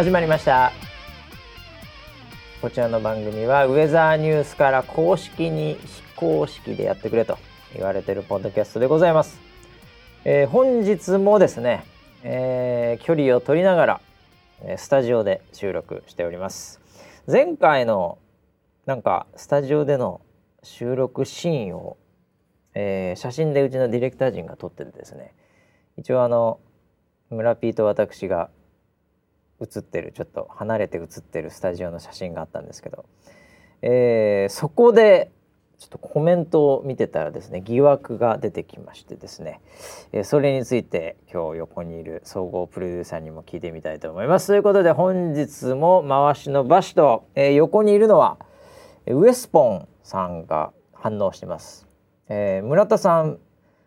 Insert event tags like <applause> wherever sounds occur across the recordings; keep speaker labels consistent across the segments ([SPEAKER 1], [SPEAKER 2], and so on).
[SPEAKER 1] 始まりました。こちらの番組はウェザーニュースから公式に非公式でやってくれと言われてるポッドキャストでございます、えー、本日もですね、えー、距離を取りながらスタジオで収録しております。前回のなんかスタジオでの収録シーンを、えー、写真でうちのディレクター陣が撮っててですね。一応あの村ピーと私が写ってるちょっと離れて写ってるスタジオの写真があったんですけど、えー、そこでちょっとコメントを見てたらですね疑惑が出てきましてですね、えー、それについて今日横にいる総合プロデューサーにも聞いてみたいと思います。ということで本日も回しのバシと、えー、横にいるのはウエスポンさんが反応してます。えー、村田さん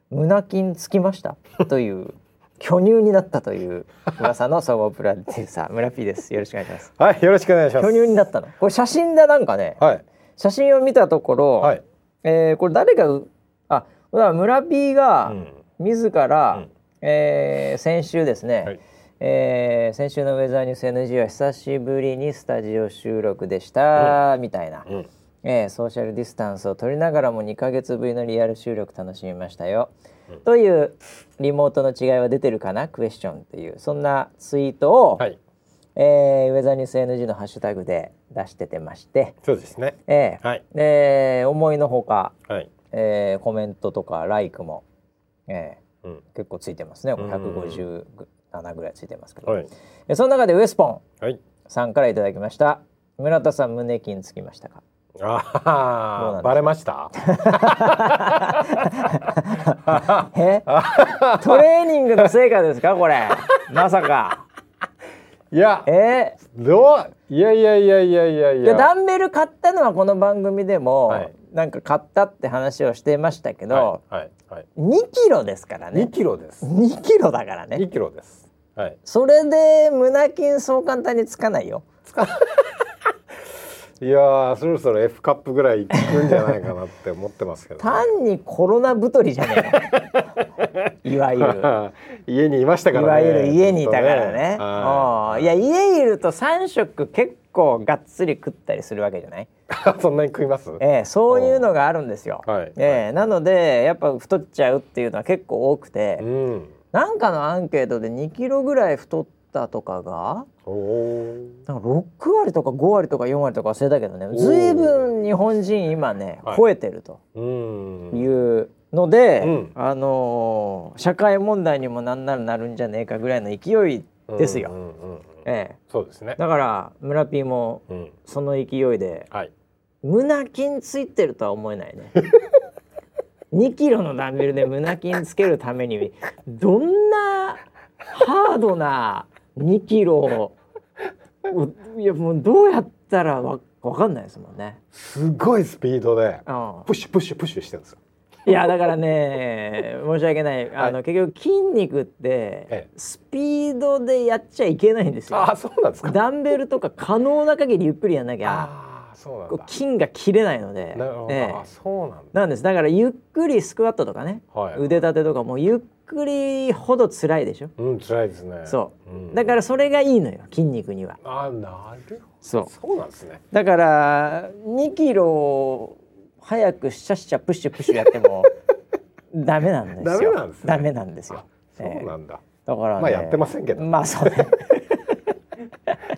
[SPEAKER 1] 胸筋つきました？という巨乳になったという噂の総合プロデューサー村 P です。よろしくお願いします。
[SPEAKER 2] はい、よろしくお願いします。
[SPEAKER 1] 巨乳になったの。これ写真でなんかね、はい、写真を見たところ、はい、えー、これ誰があ、村 P が自ら、うん、えー、先週ですね。はいえー、先週のウェザーニュース NG は久しぶりにスタジオ収録でした、うん、みたいな、うん、えー、ソーシャルディスタンスを取りながらも2か月ぶりのリアル収録楽しみましたよ、というリモートの違いは出てるかな？クエスチョンっていう。そんなツイートを、はい、えー、ウェザーニュース NG のハッシュタグで出しててまして。
[SPEAKER 2] そうですね、
[SPEAKER 1] えーはい、で思いのほか、はい。えー、コメントとかライクも、えーうん、結構ついてますね。157ぐらいついてますけど、はい、その中でウエスポンさんからいただきました。村田さん胸筋つきましたか？
[SPEAKER 2] ああ、バレました？<laughs>
[SPEAKER 1] え、トレーニングの成果ですか、これ？まさか。
[SPEAKER 2] いや、え？どう、いやいやいやいやいやいや。
[SPEAKER 1] ダンベル買ったのはこの番組でも、はい、なんか買ったって話をしてましたけど、はいはいはい、2キロですからね。
[SPEAKER 2] 2キロです。
[SPEAKER 1] 2キロだからね。
[SPEAKER 2] 2キロです。
[SPEAKER 1] はい。それで胸筋そう簡単につかないよ。つか
[SPEAKER 2] いやそろそろ F カップぐらいいくんじゃないかなって思ってますけど、
[SPEAKER 1] ね、単にコロナ太りじゃねえ <laughs> いわゆる。
[SPEAKER 2] 家にいましたから、ね、
[SPEAKER 1] いわゆる家にいたからね。ね。いや家いると3食結構がっつり食ったりするわけじゃない？<laughs>
[SPEAKER 2] そんなに食います？
[SPEAKER 1] ええそういうのがあるんですよ、はい、ええなのでやっぱ太っちゃうっていうのは結構多くて、うん、なんかのアンケートで2キロぐらい太ってターとかがなんか6割とか5割とか4割とか忘れたけどねずいぶん日本人今ね、はい、超えてるというので、うん、あのー、社会問題にもなんならなるんじゃねえかぐらいの勢いですよ。
[SPEAKER 2] ええ、そうですね。
[SPEAKER 1] だから村 P もその勢いで、うんはい、胸筋ついてるとは思えないね。<laughs> 2キロのダンベルで胸筋つけるためにどんなハードな2キロ。いやもうどうやったらわわかんないですもんね。
[SPEAKER 2] すごいスピードでプッシュプッシュプッシュしてるんですよ。
[SPEAKER 1] いやだからね申し訳ない。<laughs> あの、はい、結局筋肉ってスピードでやっちゃいけないんですよ。
[SPEAKER 2] あそうなんですか。
[SPEAKER 1] ダンベルとか可能な限りゆっくりやんなきゃ筋が切れないので。なんなんです。だからゆっくりスクワットとかね、はい、腕立てとかもゆっくりほど辛いでしょ？
[SPEAKER 2] うん、辛いですね。
[SPEAKER 1] そう。うん、だからそれがいいのよ、筋肉には。
[SPEAKER 2] あ、なる
[SPEAKER 1] そう。
[SPEAKER 2] そうなんですね。
[SPEAKER 1] だから2キロ早くシャッシャプッシュプッシュやっても <laughs> ダメなんですよ。ダメなんですよ。
[SPEAKER 2] そうなんだ。
[SPEAKER 1] だから、
[SPEAKER 2] まあやってませんけど。
[SPEAKER 1] まあそうね。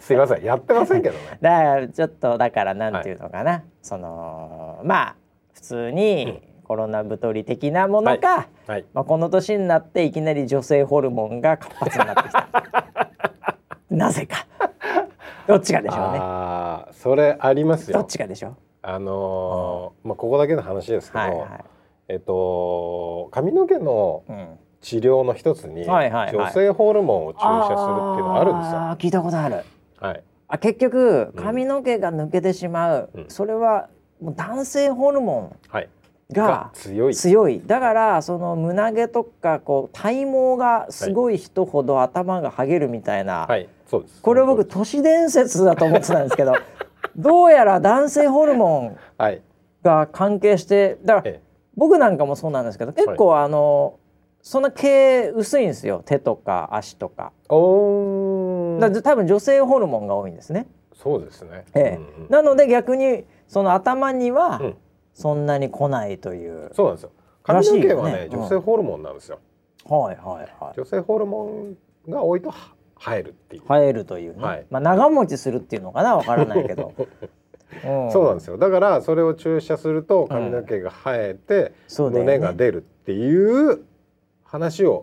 [SPEAKER 2] すいません、やってませんけどね。<laughs>
[SPEAKER 1] だからちょっとだからなんていうのかな、そのまあ普通に、コロナ太り的なものか、はい。はい、まあ、この年になっていきなり女性ホルモンが活発になってきた。<laughs> なぜか。どっちかでしょうね。あ
[SPEAKER 2] それありますよ。
[SPEAKER 1] どっちかでしょ
[SPEAKER 2] あのー、まあここだけの話ですけど、はいはい、えっと髪の毛の治療の一つに、女性ホルモンを注射するっていうのがあるんですよ。
[SPEAKER 1] 聞いたことある。はい。あ結局髪の毛が抜けてしまう、うん、それはもう男性ホルモンが強い。強い。だからその胸毛とかこう体毛がすごい人ほど頭がはげるみたいな、はい、そうです。これ僕都市伝説だと思ってたんですけど <laughs> どうやら男性ホルモンが関係してだから僕なんかもそうなんですけど結構あの、そんな毛薄いんですよ。手とか足とか。だだ多分女性ホルモンが多いんですね。
[SPEAKER 2] そうですね。
[SPEAKER 1] ええ、うんうん、なので逆にその頭にはそんなに来ないという。
[SPEAKER 2] そうなんですよ。髪の毛はね、ね、女性ホルモンなんですよ。
[SPEAKER 1] はいはいはい。
[SPEAKER 2] 女性ホルモンが多いと生えるっていう。
[SPEAKER 1] 生えるというね。はい、まあ長持ちするっていうのかな？わからないけど。<laughs>
[SPEAKER 2] そうなんですよだからそれを注射すると髪の毛が生えて、胸が出るっていう話を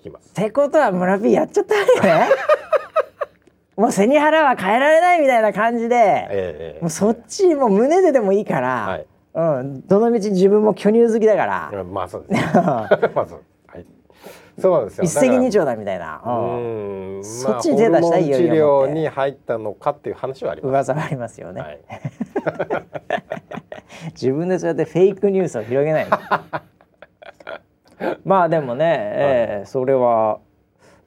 [SPEAKER 2] 聞きます。
[SPEAKER 1] ってことは村 P やっちゃったよね <laughs> もう背に腹は変えられないみたいな感じで、えー、もうそっちもう胸ででもいいから、はい、うん、どのみち自分も巨乳好きだから。
[SPEAKER 2] まあそうです、ね。<laughs> <laughs> まあそうそうなんですよ。
[SPEAKER 1] 一石二鳥だみたいな。うん。そっちに手出したい
[SPEAKER 2] よ。治療に入ったのかっていう話はあります。
[SPEAKER 1] 噂はありますよね。はい、自分でそうやってフェイクニュースを広げないまあでもね、えー、それは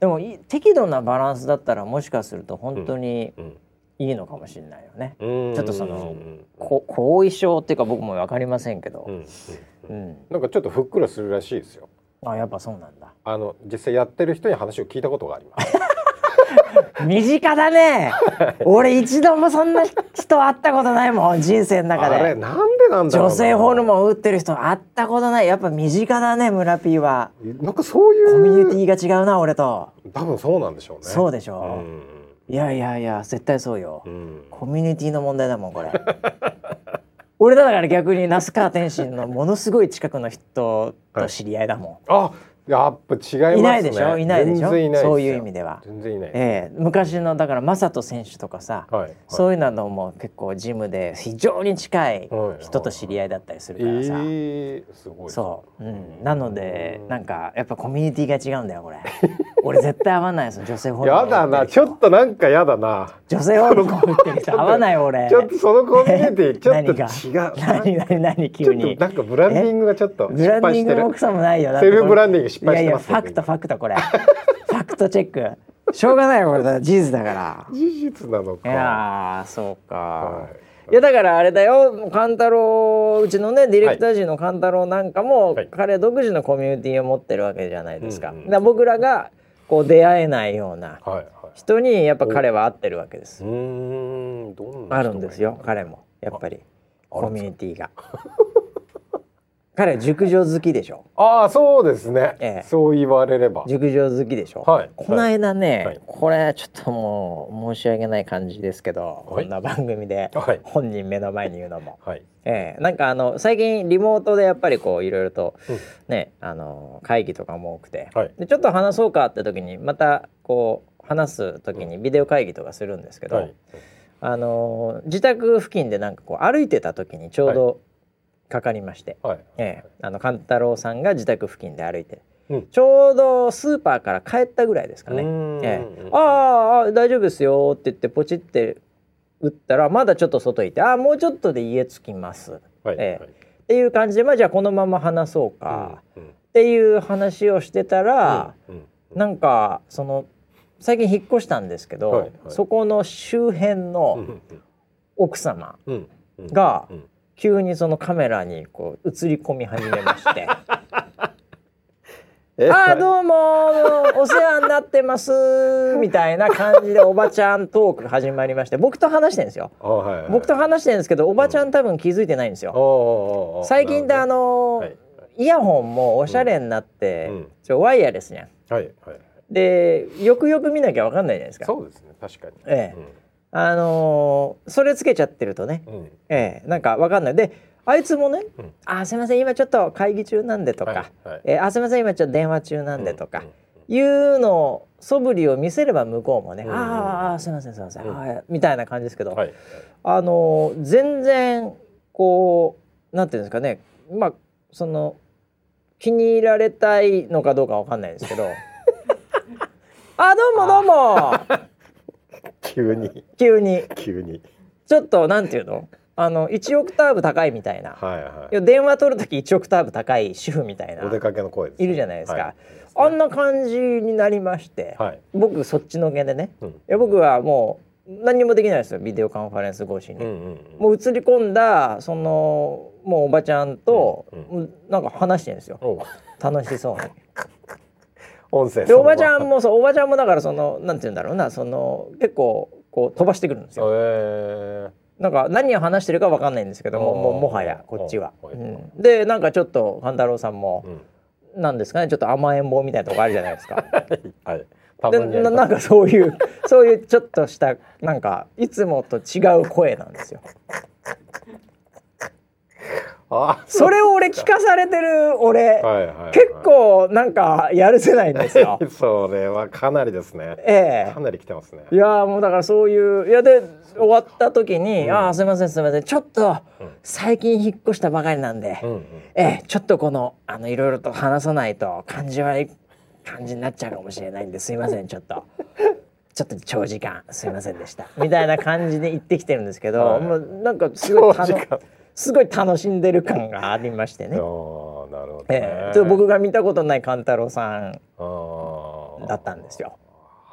[SPEAKER 1] でも適度なバランスだったらもしかすると本当にいいのかもしれないよね。ちょっとその後遺症っていうか僕も分かりませんけど、
[SPEAKER 2] うん、なんかちょっとふっくらするらしいですよ。
[SPEAKER 1] あやっぱそうなんだ。
[SPEAKER 2] あの実際やってる人に話を聞いたことがあります
[SPEAKER 1] 身近だね。俺一度もそんな人会ったことないもん人生の中で。あ
[SPEAKER 2] れなんでなんだ
[SPEAKER 1] 女性ホルモン打ってる人会ったことない。やっぱ身近だね村 P は。
[SPEAKER 2] なんかそういう
[SPEAKER 1] コミュニティが違うな俺と。
[SPEAKER 2] 多分そうなんでしょうね。
[SPEAKER 1] そうでしょ。う、うん、いやいやいや絶対そうよ、うん、コミュニティの問題だもんこれ。俺だから逆に那須川天心のものすごい近くの人と知り合いだも
[SPEAKER 2] ん。はい、あやっぱ違いますね。い
[SPEAKER 1] ないでしょ？いないでしょ？そういう意味では。
[SPEAKER 2] 全然いない。
[SPEAKER 1] ええー、昔のだから正人選手とかさ、はいはい、そういうのも結構ジムで非常に近い人と知り合いだったりするからさ。はいはいはい、えー、すごい。そう。うん。なのでなんかやっぱコミュニティが違うんだよこれ。<laughs> 俺絶対合わないです女性ホルモン。
[SPEAKER 2] やだなちょっとなんかやだな。
[SPEAKER 1] 女性ホルモンってる人 <laughs> 合わない俺。
[SPEAKER 2] ちょっとそのコミュニティ <laughs> ちょっと違う。
[SPEAKER 1] 何何何急に。
[SPEAKER 2] なんかブランディングがちょっと
[SPEAKER 1] ブランディングも草もないよ。
[SPEAKER 2] セルフブランディング失敗してます、
[SPEAKER 1] ね、いやいやファクトファクトこれ。ファクトチェック。しょうがないよこれ事実だから。
[SPEAKER 2] 事実なのか。
[SPEAKER 1] いやそうか、はい、いやだからあれだよ。勘太郎うちのねディレクター陣の勘太郎なんかも、はい、彼独自のコミュニティを持ってるわけじゃないですか,、だ僕らがこう出会えないような人にやっぱ彼は合ってるわけです、うんあるんですよ彼も。やっぱり。コミュニティが <laughs> 彼熟女好きでしょ？
[SPEAKER 2] ああそうですね、ええ、そう言われれば。
[SPEAKER 1] 熟女好きでしょ、はい、この間ね、はい、これちょっともう申し訳ない感じですけど、はい、こんな番組で本人目の前に言うのも、はい。ええ、なんかあの最近リモートでやっぱりこういろいろと、うん、ねあの会議とかも多くて、はい、でちょっと話そうかって時にまたこう話す時にビデオ会議とかするんですけど、はい、あの自宅付近でなんかこう歩いてた時にちょうど、かかりまして、はい、えー、あの勘太郎さんが自宅付近で歩いて、うん、ちょうどスーパーから帰ったぐらいですかね。えー、ああ大丈夫ですよって言ってポチって打ったらまだちょっと外いてああもうちょっとで家着きます、はい、えーはい、っていう感じでまあじゃあこのまま話そうか、うんうん、っていう話をしてたら、うんうん、なんかその最近引っ越したんですけど、はいはい、そこの周辺の奥様が、うん。うん急にそのカメラにこう映り込み始めまして「<laughs> あどうもお世話になってます」<laughs> みたいな感じでおばちゃんトーク始まりまして僕と話してるんですよ、はいはい、僕と話してるんですけどおばちゃん多分気づいてないんですよ、うん、最近であの、はい、イヤホンもおしゃれになって、うん、ちょワイヤレスじゃん、はいはい、でよくよく見なきゃ分かんないじゃないですか。
[SPEAKER 2] そうですね確かに。
[SPEAKER 1] ええ、うんあのー、それつけちゃってるとね、うん、えー、なんかわかんない。であいつもね「うん、あすいません今ちょっと会議中なんで」とか「はいはい、えー、あすいません今ちょっと電話中なんで」とか、うん、いうのを素振りを見せれば向こうもね「うん、ああすいませんすいません、うん、みたいな感じですけど、はい、あのー、全然こうなんていうんですかねまあその気に入られたいのかどうかわかんないですけど。<laughs> あどうもどうも
[SPEAKER 2] 急に。
[SPEAKER 1] 急に。
[SPEAKER 2] 急に。
[SPEAKER 1] ちょっとなんていうの？あの1オクターブ高いみたいな、はいはい、電話取る時1オクターブ高い主婦みたいな。
[SPEAKER 2] お出かけの声、
[SPEAKER 1] ね、いるじゃないですか、はい、あんな感じになりまして、はい、僕そっちのけでね、うん、いや僕はもう何にもできないですよ。ビデオカンファレンス越しに、うんうんうん、もう映り込んだそのもうおばちゃんと、うんうん、なんか話してるんですよ。楽しそうに <laughs>
[SPEAKER 2] 音声
[SPEAKER 1] でおばちゃんもそうおばちゃんもだからそのなんて言うんだろうなその結構こう飛ばしてくるんですよ。えー、なんか何を話してるかわかんないんですけどもももはやこっちは。うん、でなんかちょっと勘太郎さんも、うん、なんですかねちょっと甘えん坊みたいなとこあるじゃないですか。<laughs> はい。でななんかそういうそういうちょっとしたなんかいつもと違う声なんですよ。それを俺聞かされてる俺、はいはい、結構なんかやるせないんですよ。<laughs>
[SPEAKER 2] それはかなりですね。ええ。ー、かなり来てますね。
[SPEAKER 1] いやもうだからそういういやで終わった時に「うん、ああすいませんすいません。ちょっと最近引っ越したばかりなんで、うんうん、ええー、ちょっとこのあのいろいろと話さないと感じ悪い感じになっちゃうかもしれないんですいませんちょっと。<laughs> ちょっと長時間すいませんでした。みたいな感じで言ってきてるんですけど、はい、もうなんかすごい楽すごい楽しんでる感がありましてね。あなるほど、ね、えー、僕が見たことない勘太郎さんだったんですよ。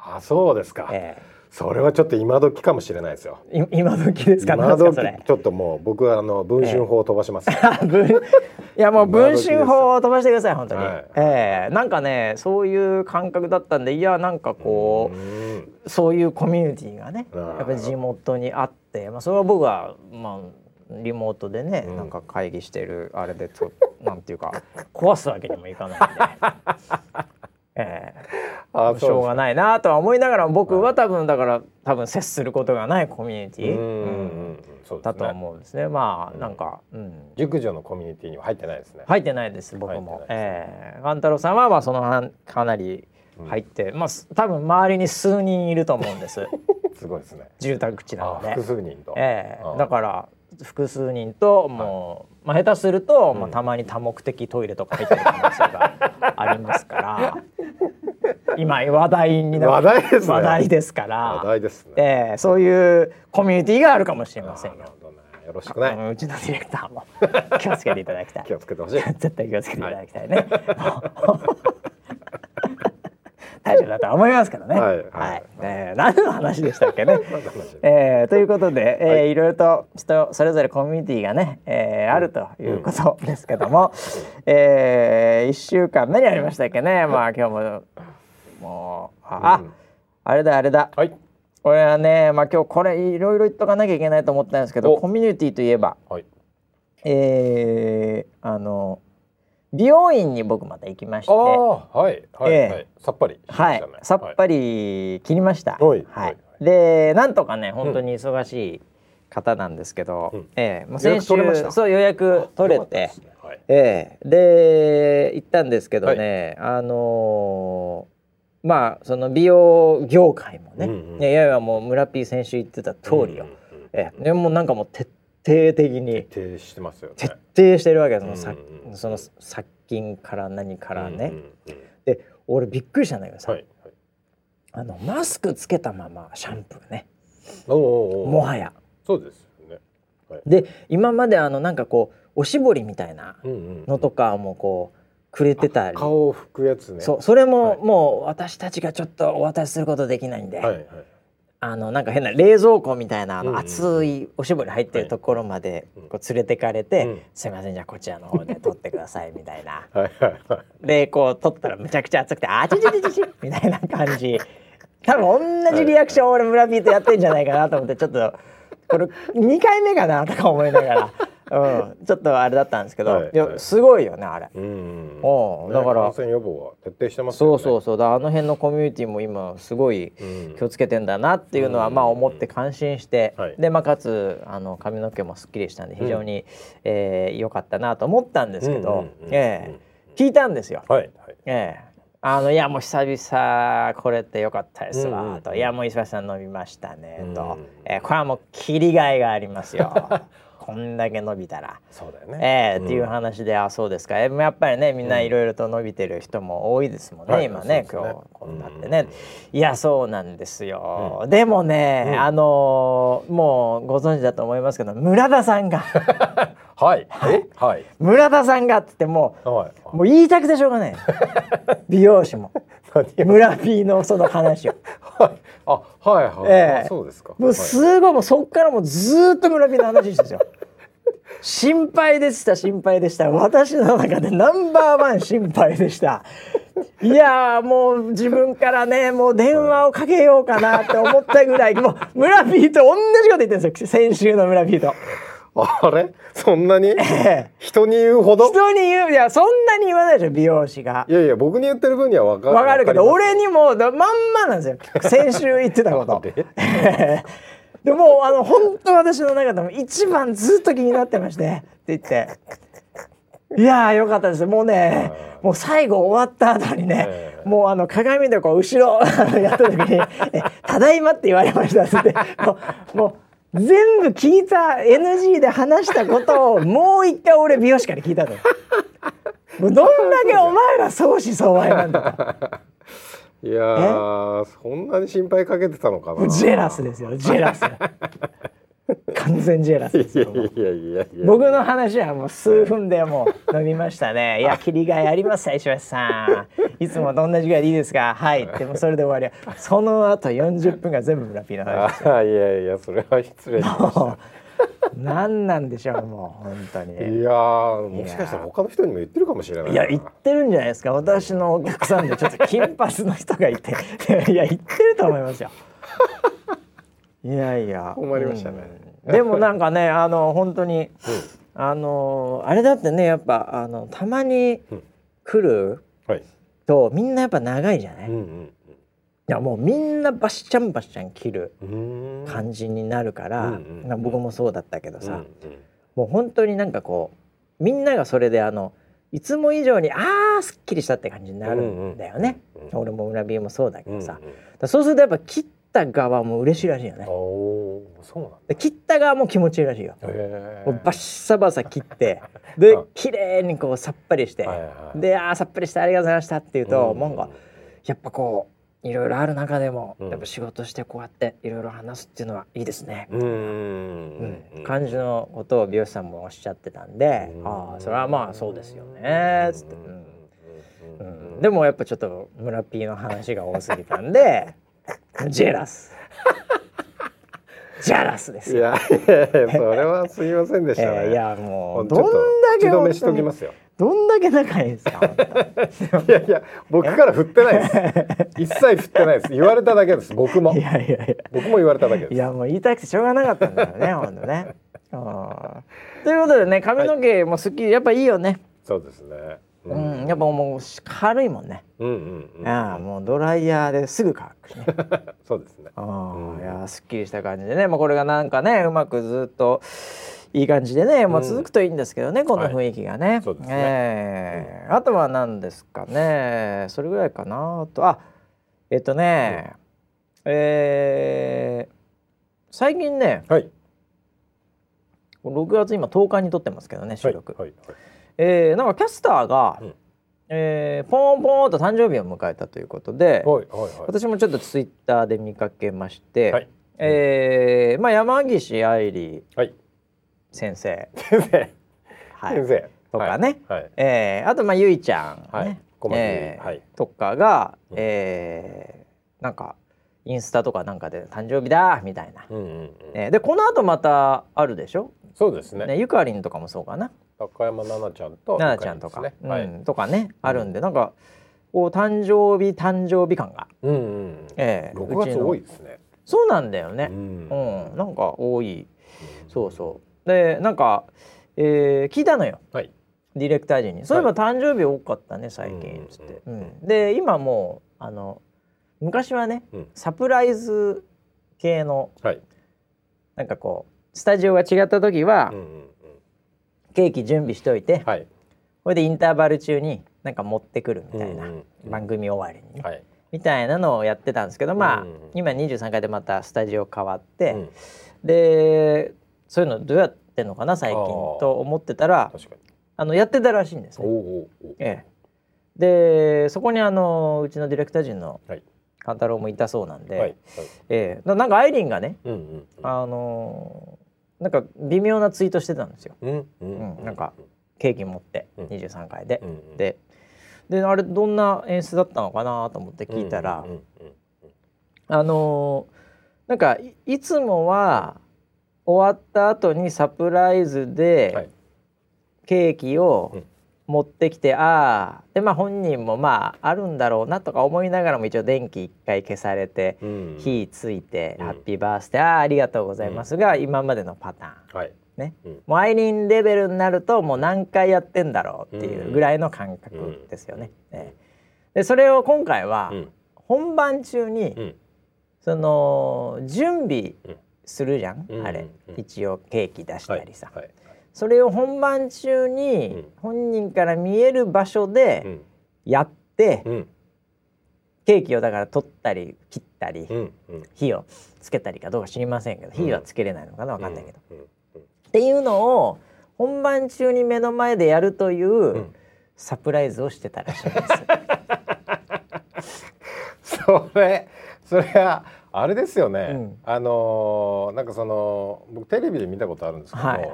[SPEAKER 2] あそうですか。えーそれはちょっと今時かもしれないですよ。<laughs>
[SPEAKER 1] 今時ですか？今
[SPEAKER 2] 時ちょっともう僕はあの文春法を飛ばします、<laughs> ね。
[SPEAKER 1] いやもう文春法を飛ばしてください本当に。はい、ええー、なんかねそういう感覚だったんでいやなんかこうそういうコミュニティがねやっぱり地元にあって、まあそれは僕はまあリモートでね、うん、なんか会議してるあれでと <laughs> なんていうか。壊すわけにもいかないんで、<laughs> えー、しょうがないなとは思いながら僕は多分だから多分接することがないコミュニティ、うんだと思うんですね。まあなんか、
[SPEAKER 2] うん、熟女のコミュニティには入ってないですね。
[SPEAKER 1] 入ってないです僕も。ね、ええ。ー、万太郎さんはまあそのかなり入って、うん、まあ多分周りに数人いると思うんです。<laughs>
[SPEAKER 2] すごいですね。
[SPEAKER 1] 住宅地なので。
[SPEAKER 2] 複数人と。
[SPEAKER 1] ええ。ー、だから複数人ともう、まあ、下手すると、まあ、たまに多目的トイレとか入ってる可能性がありますから <laughs> 今話題にな
[SPEAKER 2] 話題です、
[SPEAKER 1] ね、話題ですから
[SPEAKER 2] 話題ですね、
[SPEAKER 1] えー、そういうコミュニティがあるかもしれませんよ。
[SPEAKER 2] よろしくね。
[SPEAKER 1] うちのディレクターも <laughs> 気をつけていただきたい。
[SPEAKER 2] 気をつけてほしい。<laughs>
[SPEAKER 1] 絶対気をつけていただきたいね。はい大丈夫だと思いますけどね。はい、はいはい、えー、何の話でしたっけね。<laughs> えー、ということで、えー、はい、いろいろと人それぞれコミュニティがね、えー、あるということですけども、うん、えー、1週間何ありましたっけね。まあ今日ももうあ、うん、あれだあれだ。はい。これはね、まあ今日これいろいろ言っとかなきゃいけないと思ったんですけど、コミュニティといえば、はい、えー、あの。美容院に僕また行きまして、
[SPEAKER 2] はいはい、えー、はい、さっぱり、
[SPEAKER 1] はい、さっぱり切りました。はい、はい、でなんとかね本当に忙しい方なんですけど、うん、えー、まあ先週そう予約取れて、ね。はい、えー、で行ったんですけどね、はい、あのー、まあその美容業界もね、うんうん、いやいやもう村 P 先週言ってた通りよ、うんうんうん、えー、でもなんかもう徹底的に。
[SPEAKER 2] 徹底してますよ、ね、
[SPEAKER 1] 徹底してるわけです、うんうん、その殺菌から何からね、で俺びっくりしたんだけどさ、はいはい、あのマスクつけたままシャンプーね。もはや。
[SPEAKER 2] そうですよね、
[SPEAKER 1] はい、で今まであのなんかこうおしぼりみたいなのとかもこうくれてたり。
[SPEAKER 2] 顔を拭くやつね。
[SPEAKER 1] そうそれももう私たちがちょっとお渡しすることできないんで、はいはいあのなんか変な冷蔵庫みたいなあの熱いおしぼり入ってるところまでこう連れてかれて「すいませんじゃあこちらの方で取ってください」みたいな。<laughs> でこう取ったらむちゃくちゃ熱くて「あちちちちち」みたいな感じ。多分同じリアクション俺村ピーとやってんじゃないかなと思ってちょっとこれ2回目かなとか思いながらうん、ちょっとあれだったんですけど、はい、い。やすごいよねあれ。うん、
[SPEAKER 2] うん、だから、感染予防は徹底してます、
[SPEAKER 1] ね、そうそうそう。だあの辺のコミュニティも今すごい気をつけてんだなっていうのは、まあ思って感心して、でまあかつあの髪の毛もすっきりしたんで非常に、うん、えー、良かったなと思ったんですけど、えー、聞いたんですよ。はいはい、えーあのいやもう久々これってよかったですわ、と、いやもう石橋さん飲みましたね、と、えー、これはもう切りがいがありますよ。<laughs> こんだけ伸びたら。
[SPEAKER 2] そうだよね、
[SPEAKER 1] えー、っていう話で、あそうですか、えー、やっぱりねみんないろいろと伸びてる人も多いですもんね、うん、今ね、はい、今日こんなってね、いやそうなんですよ、うん、でもね、うん、あのー、もうご存知だと思いますけど村田さんが。<laughs>
[SPEAKER 2] はい。え？はい。
[SPEAKER 1] 村田さんがっつってもう、はい、もう言いたくてしょうがない。<laughs> 美容師も村 P のその話を。<laughs>
[SPEAKER 2] はい。あはいはい、えー、そうですか。
[SPEAKER 1] もうすごいもうそっからもうずっと村人の話してるんですよ。<laughs> 心配でした心配でした。私の中でナンバーワン心配でした。いやもう自分からねもう電話をかけようかなって思ったぐらいもう村ピーと同じこと言ってるんですよ。先週の村ピーと。
[SPEAKER 2] あれ？そんなに、人に言うほど？
[SPEAKER 1] 人に言う。いやそんなに言わないでしょ美容師が。
[SPEAKER 2] いやいや僕に言ってる分には分か
[SPEAKER 1] る。分かるけど俺にもまんまなんですよ。先週言ってたこと。<laughs> で？<laughs> もあの本当私の中でも一番ずっと気になってまして。って言って。いやよかったです。もうねもう最後終わった後にね、もうあの鏡でこう後ろ <laughs> やった時に「ただいま」って言われました。って。もう全部聞いた NG で話したことをもう一回俺美容師から聞いたの。もうどんだけお前ら相思相愛なんだ <laughs>
[SPEAKER 2] いやそんなに心配かけてたのかな。
[SPEAKER 1] ジェラスですよジェラス完全ジェラ。スですよ僕の話はもう数分でもう飲みましたね。<laughs> いや切り替えあります石橋さん。いつもと同じぐらいでいいですか？はい。<laughs> でもそれで終わり。その後40分が全部村ピーの話
[SPEAKER 2] いやいやそれは失礼しました
[SPEAKER 1] 何なんでしょうもう本当に。
[SPEAKER 2] いやもしかしたら他の人にも言ってるかもしれない
[SPEAKER 1] いや言ってるんじゃないですか私のお客さんでちょっと金髪の人がいていや言ってると思いますよいやいや。
[SPEAKER 2] 困りましたね、
[SPEAKER 1] うん、でもなんかね <laughs> あの本当に、うん、あのあれだってねやっぱあのたまに来ると、みんなやっぱ長いじゃない、うんうんいやもうみんなバッシャンバッシャン切る感じになるから、うんうん、僕もそうだったけどさ、うんうん、もう本当になんかこうみんながそれであのいつも以上にあーすっきりしたって感じになるんだよね、うんうん、俺も村ビーもそうだけどさ、うんうん、そうするとやっぱ切った側も嬉しいらしいよね。
[SPEAKER 2] そうなん
[SPEAKER 1] 切った側も気持ちいいらしいよ。もうバッサバサ切って <laughs> で綺麗にこうさっぱりして、はいはい、であさっぱりしてありがとうございましたって言うと、うん。うん、なんかやっぱこういろいろある中でも、やっぱ仕事してこうやっていろいろ話すっていうのはいいですね。みたいな、うん。感じのことを美容師さんもおっしゃってたんで、ああそれはまあそうですよねつって、うん。でもやっぱちょっと村 P の話が多すぎたんで <laughs> ジェラス。<laughs> ジャラスです
[SPEAKER 2] いやそれはすみませんでした、ね。<laughs>
[SPEAKER 1] えー、いやもうどんだけ
[SPEAKER 2] 止めしときますよ。
[SPEAKER 1] どんだけ仲いいですか
[SPEAKER 2] いやいや僕から振ってないです。一切振ってないです。言われただけです。僕も。
[SPEAKER 1] いやいやいや。
[SPEAKER 2] 僕も言われただけです。
[SPEAKER 1] いやもう言いたくてしょうがなかったんだよね本当ね。ということでね髪の毛もすっきりやっぱいいよね。
[SPEAKER 2] そうですね
[SPEAKER 1] うん、やっぱもう軽いもんね。うんうんうん、ああもうドライヤーですぐ乾くね。<laughs>
[SPEAKER 2] そうですね。
[SPEAKER 1] ああ、いやすっきりした感じでね、まあこれがなんかねうまくずっといい感じでね、まあ続くといいんですけどね、この雰囲気がね。そうですね。えー、あとは何ですかね、それぐらいかな。とあえっとね、うん、えー、最近ね、はい、6月今10日に撮ってますけどね収録。はいはいはいえー、なんかキャスターが、うん、えー、ポンポンと誕生日を迎えたということで、はいはいはい、私もちょっとツイッターで見かけまして、はい、えー、まあ、山岸愛理先生、
[SPEAKER 2] 先生、
[SPEAKER 1] はい、先生。とかね、はいはい、えー、あとまあゆいちゃん、ね。はい。えーはい、とかが、うん、えー、なんかインスタとかなんかで誕生日だみたいな、うんうんうん、えー、でこの後またあるでしょ？
[SPEAKER 2] そうですね。
[SPEAKER 1] ねゆかりんとかもそうかな
[SPEAKER 2] 高山奈々ちゃんと、
[SPEAKER 1] 奈々ちゃんとか、ね。うん、とかね。あるんで、なんかこう誕生日誕生日感が、うんうん、
[SPEAKER 2] ええー、6月多いですね。
[SPEAKER 1] そうなんだよね、うん、うん、なんか多い、そうそう。でなんか、えー、聞いたのよ、はい、ディレクター陣に。そういえば誕生日多かったね最近。つって、うん、で今もうあの昔はね、サプライズ系の、はい、なんかこうスタジオが違った時は、うんうんケーキ準備しといて、はい、これでインターバル中になんか持ってくるみたいな、うんうん、番組終わりにね、はい、みたいなのをやってたんですけどまあ、うんうん、今23回でまたスタジオ変わって、うん、でそういうのどうやってんのかな最近と思ってたらあのやってたらしいんですね。ええ、でそこにあのうちのディレクター陣の勘太郎もいたそうなんで、はいはい、ええ、なんかアイリンがね、うんうんうん、あのなんか微妙なツイートしてたんですよ。うんうん。なんかケーキ持って23回で、うんでであれどんな演出だったのかなと思って聞いたら、あのー、なんかいつもは終わった後にサプライズでケーキを持ってきて、ああでまあ本人もまああるんだろうなとか思いながらも一応電気一回消されて、うん、火ついて、ハッピーバースデーああありがとうございますが、今までのパターン。はい。ね、うん、もうアイリンレベルになるともう何回やってんだろうっていうぐらいの感覚ですよね。うん、ね。でそれを今回は本番中に、その準備するじゃん、あれ、一応ケーキ出したりさ、はい。はい、それを本番中に本人から見える場所でやって、ケーキをだから取ったり切ったり、火をつけたりかどうか知りませんけど火はつけれないのかな分かんないけど。っていうのを本番中に目の前でやるというサプライズをしてたらしいです。<laughs>
[SPEAKER 2] それそれはあれですよね、うん、あのなんかその僕テレビで見たことあるんですけど、はいはい、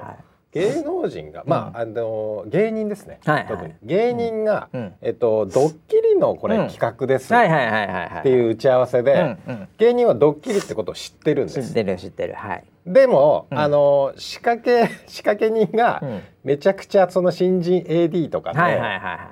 [SPEAKER 2] 芸能人が、まあ、あの芸人ですね、はいはい、特に。芸人が、うん、えっとドッキリのこれ、企画です。っていう打ち合わせで、芸人はドッキリってことを知ってるんです。
[SPEAKER 1] 知ってる知ってる。はい。
[SPEAKER 2] でも、あの仕掛け仕掛け人が、めちゃくちゃその新人 AD とかで、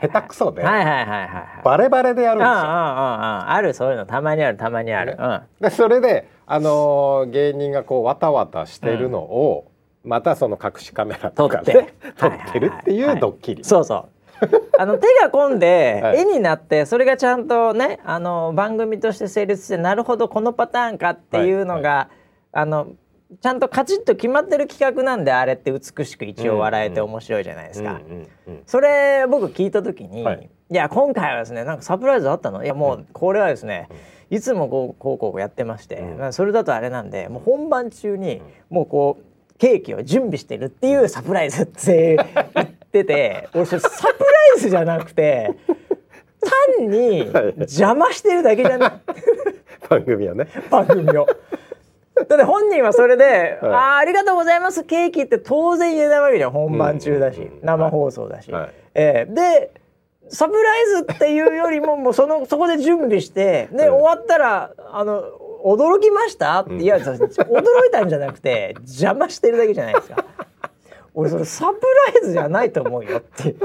[SPEAKER 2] 下手くそで、バレバレでやるんですよ。
[SPEAKER 1] あるそういうのたまにあるたまにある。
[SPEAKER 2] でそれであの芸人がこうわたわたしてるのを、またその隠しカメラとかで撮って。るっていうドッキリ。
[SPEAKER 1] そうそう。<laughs> あの手が込んで絵になってそれがちゃんとねあの番組として成立してなるほどこのパターンかっていうのが、はいはい、あのちゃんとカチッと決まってる企画なんであれって美しく一応笑えて面白いじゃないですか。それ僕聞いた時に、はい、いや今回はですねなんかサプライズあったの？いやもうこれはですね、いつもこうこうこうやってまして、うん、それだとあれなんでもう本番中にもうこうケーキを準備してるっていうサプライズって言ってて <laughs> 俺それサプライズじゃなくて単に邪魔してるだけじゃない <laughs>
[SPEAKER 2] 番組はね。
[SPEAKER 1] 番組を。だって本人はそれで「はい、あありがとうございますケーキ」って当然言えないわけじゃん本番中だし、うん、生放送だし。はい、えー、でサプライズっていうよりももうその <laughs> そこで準備してで、終わったらあの驚きました?」って、いや驚いたんじゃなくて邪魔してるだけじゃないですか。<laughs> 俺それサプライズじゃないと思うよって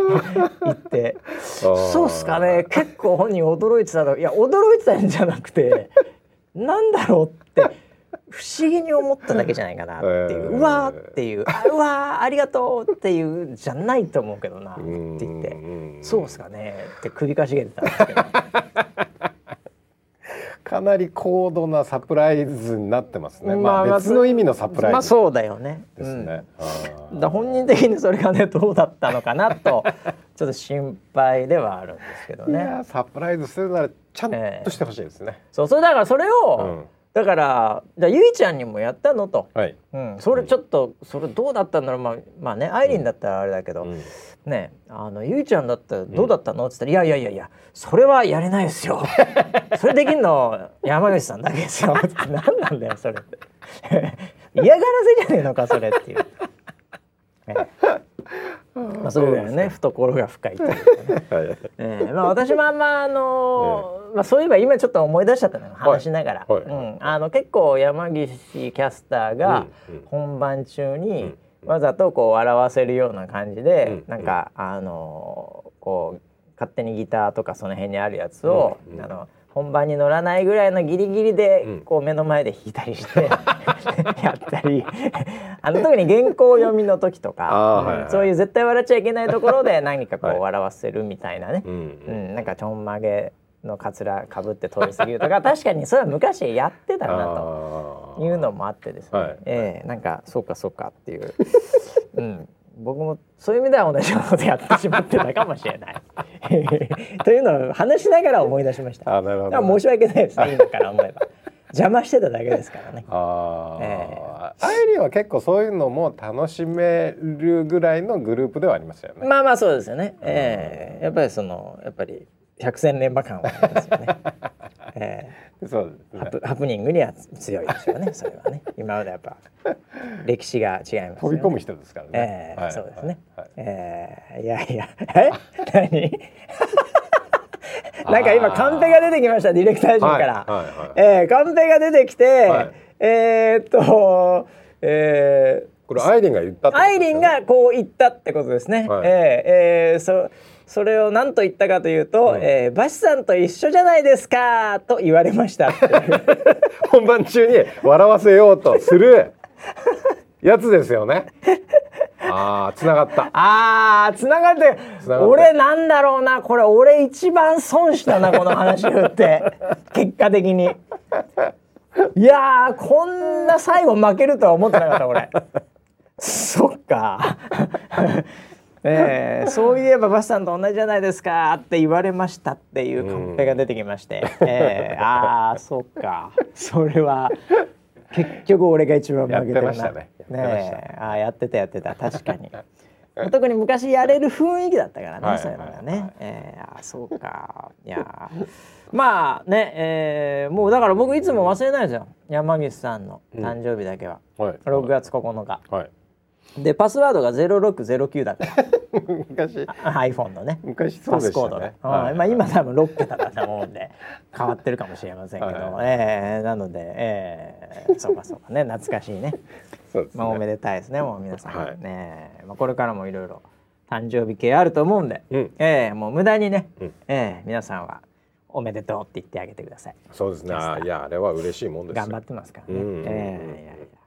[SPEAKER 1] 言って「そうっすかね。結構本人驚いてたの。いや驚いてたんじゃなくてなんだろうって不思議に思っただけじゃないかなっていう、うわーっていう「うわーありがとう」っていうじゃないと思うけどなって言って「そうっすかね」って首かしげてたんですけど。<laughs>
[SPEAKER 2] かなり高度なサプライズになってますね。まあ、別の意味のサプライズ、まあ、
[SPEAKER 1] そうだよね。ですね。うん、だ本人的にそれがねどうだったのかなと <laughs> ちょっと心配ではあるんですけどね。
[SPEAKER 2] サプライズするならちゃんとしてほしいですね。え
[SPEAKER 1] ー、そうそれだからそれを、うんだからじゃゆいちゃんにもやったの？と、はい、うん、それちょっと、それどうだったんだろう？まあまあねアイリンだったらあれだけど、うん、ねあのゆいちゃんだったらどうだったの、っつったら「いやいやいやいやそれはやれないですよ。<laughs> それできんの？山口さんだけですよ」<laughs> 何なんだよそれ。っ <laughs> て嫌がらせじゃねえのかそれっていう。まあ、それぐらいね。懐が深いというかね、はい。<laughs> えーまあ、私もあんまあのー、まあ、そういえば今ちょっと思い出しちゃったの話しながら、うん、あの結構山岸キャスターが本番中にわざとこう笑わせるような感じで、うん、なんかあのー、こう勝手にギターとかその辺にあるやつを、うん、あの本番に乗らないぐらいのギリギリでこう目の前で弾いたりして <laughs> <laughs> やったり。あの特に原稿読みの時とか、はいはい、そういう絶対笑っちゃいけないところで <laughs> 何かこう笑わせるみたいなね、はい、うん、なんかちょんまげのかつらかぶって通り過ぎるとか確かにそれは昔やってたなというのもあってですね、はい、えー、なんかそうかそうかっていう。うん僕もそういう意味では同じようなことやってしまってたかもしれない。<laughs> というのを話しながら思い出しました。あなるほど、申し訳ないですね今から思えば。邪魔してただけですからね。あ
[SPEAKER 2] えー、アイリーは結構そういうのも楽しめるぐらいのグループではありますよね。
[SPEAKER 1] まあまあそうですよね。ええー、やっぱりそのやっぱり百戦錬磨感はありますよね。<laughs> えー、そうです、ね、ハプニングには強いでしょうね。<laughs> それはね。今までやっぱ歴史が違います、ね、
[SPEAKER 2] 飛び込む人ですからね。
[SPEAKER 1] えー、はい、そうですね。はい、ええー、いやいや、え、何？<laughs> なんか今カンペが出てきましたディレクター陣から。はいはいはい、えー、カンペが出てきて、はい、えー、っと
[SPEAKER 2] えー、これアイリンが言った
[SPEAKER 1] ね、アイリンがこう言ったってことですね。はい、えー、えー、そそれを何と言ったかというと、うん、えー、バシさんと一緒じゃないですかと言われました <laughs>
[SPEAKER 2] 本番中に笑わせようとするやつですよね。ああ、繋がった。
[SPEAKER 1] ああ、繋がって。俺なんだろうな、これ俺一番損したな、この話振って。<laughs> 結果的に。いやこんな最後負けるとは思ってなかった、俺。そっか。えー、そういえばバスさんと同じじゃないですかって言われましたっていうカンペが出てきまして、えー、ああそっか。それは結局俺が一番負けてるな。ね。ねあやってたやってた。確かに。特に昔やれる雰囲気だったからね、はい、そういうのがね。はい、えー、あそうか。いやまあね、えー、もうだから僕いつも忘れないですよ。山岸さんの誕生日だけは、うんはい、6月9日。はいでパスワードが0609だから昔。iPhone のね。
[SPEAKER 2] 昔そうでしたね、
[SPEAKER 1] はい、まあ今多分6桁だと思うんで変わってるかもしれませんけど、はい、えー、なので、えー、そうかそうかね。懐かしいね。そうですね、まあ、おめでたいですねもう皆さん、はい、ね、まあ、これからもいろいろ誕生日系あると思うんで、うん、えー、もう無駄にね、うん、えー、皆さんはおめでとうって言ってあげてください。
[SPEAKER 2] そうですね。いやあれは嬉しいもんです
[SPEAKER 1] 頑張ってますからね、うん、えー、いやいや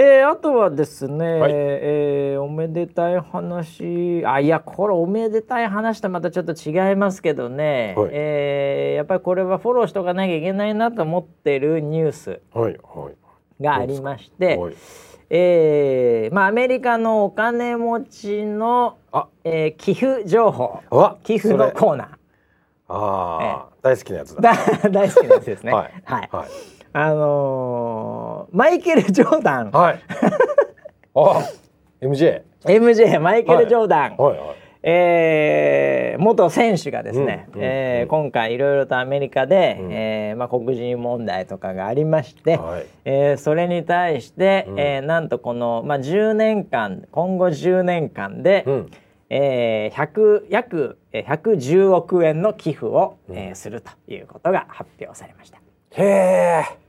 [SPEAKER 1] えー、あとはですね、はい、えー、おめでたい話。あいやこれおめでたい話とまたちょっと違いますけどね、はい、えー、やっぱりこれはフォローしとかなきゃいけないなと思ってるニュースがありまして、はい。はい、えー、まあ、アメリカのお金持ちの、えー、寄付情報。寄付のコーナー。
[SPEAKER 2] ああ、えー、大好きなやつだ。<laughs>
[SPEAKER 1] 大好きなやつですね。<laughs> はい、はいあのー、マイケル・ジョーダン。はい。
[SPEAKER 2] あ、MJ。
[SPEAKER 1] MJ マイケル・ジョーダン。はい、はいはいえー、元選手がですね、うんうん、えー、今回いろいろとアメリカで、うん、えー、まあ、黒人問題とかがありまして、はい、えー、それに対して、うん、えー、なんとこの、まあ、10年間今後10年間で、うん、えー、100約110億円の寄付を、うん、えー、するということが発表されました。
[SPEAKER 2] へえ。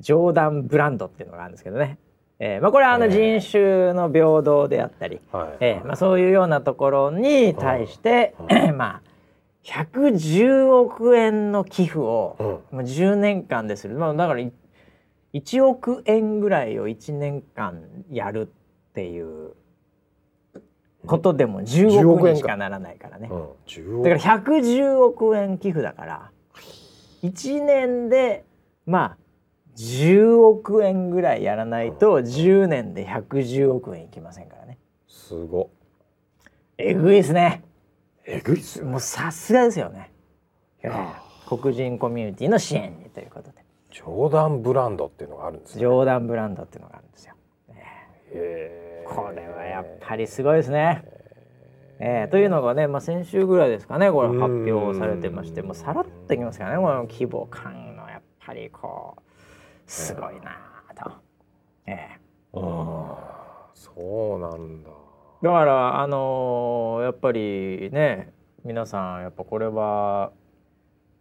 [SPEAKER 1] ジョーダンブランドっていうのがあるんですけどね。えーまあ、これはあの人種の平等であったり、はい、えー、まあ、そういうようなところに対して、はい、まあ110億円の寄付を、うん、もう10年間でする、まあ、だから1億円ぐらいを1年間やるっていうことでも10億円しかならないからね、うん、だから110億円寄付だから1年でまあ10億円ぐらいやらないと10年で110億円いきませんからね。
[SPEAKER 2] すご。
[SPEAKER 1] えぐいですね。
[SPEAKER 2] えぐいっす
[SPEAKER 1] もうさすがですよね。黒人コミュニティの支援にということで。
[SPEAKER 2] ジョーダンブランドっていうのがあるんですね。
[SPEAKER 1] ジョーダンブランドっていうのがあるんですよ、ね、これはやっぱりすごいですね。えー、というのがね、まあ、先週ぐらいですかねこれ発表されてましてもうさらっといきますからねこの規模感のやっぱりこうすごいなと。え
[SPEAKER 2] ー、あそうなんだ。
[SPEAKER 1] だからあのー、やっぱりね皆さんやっぱこれは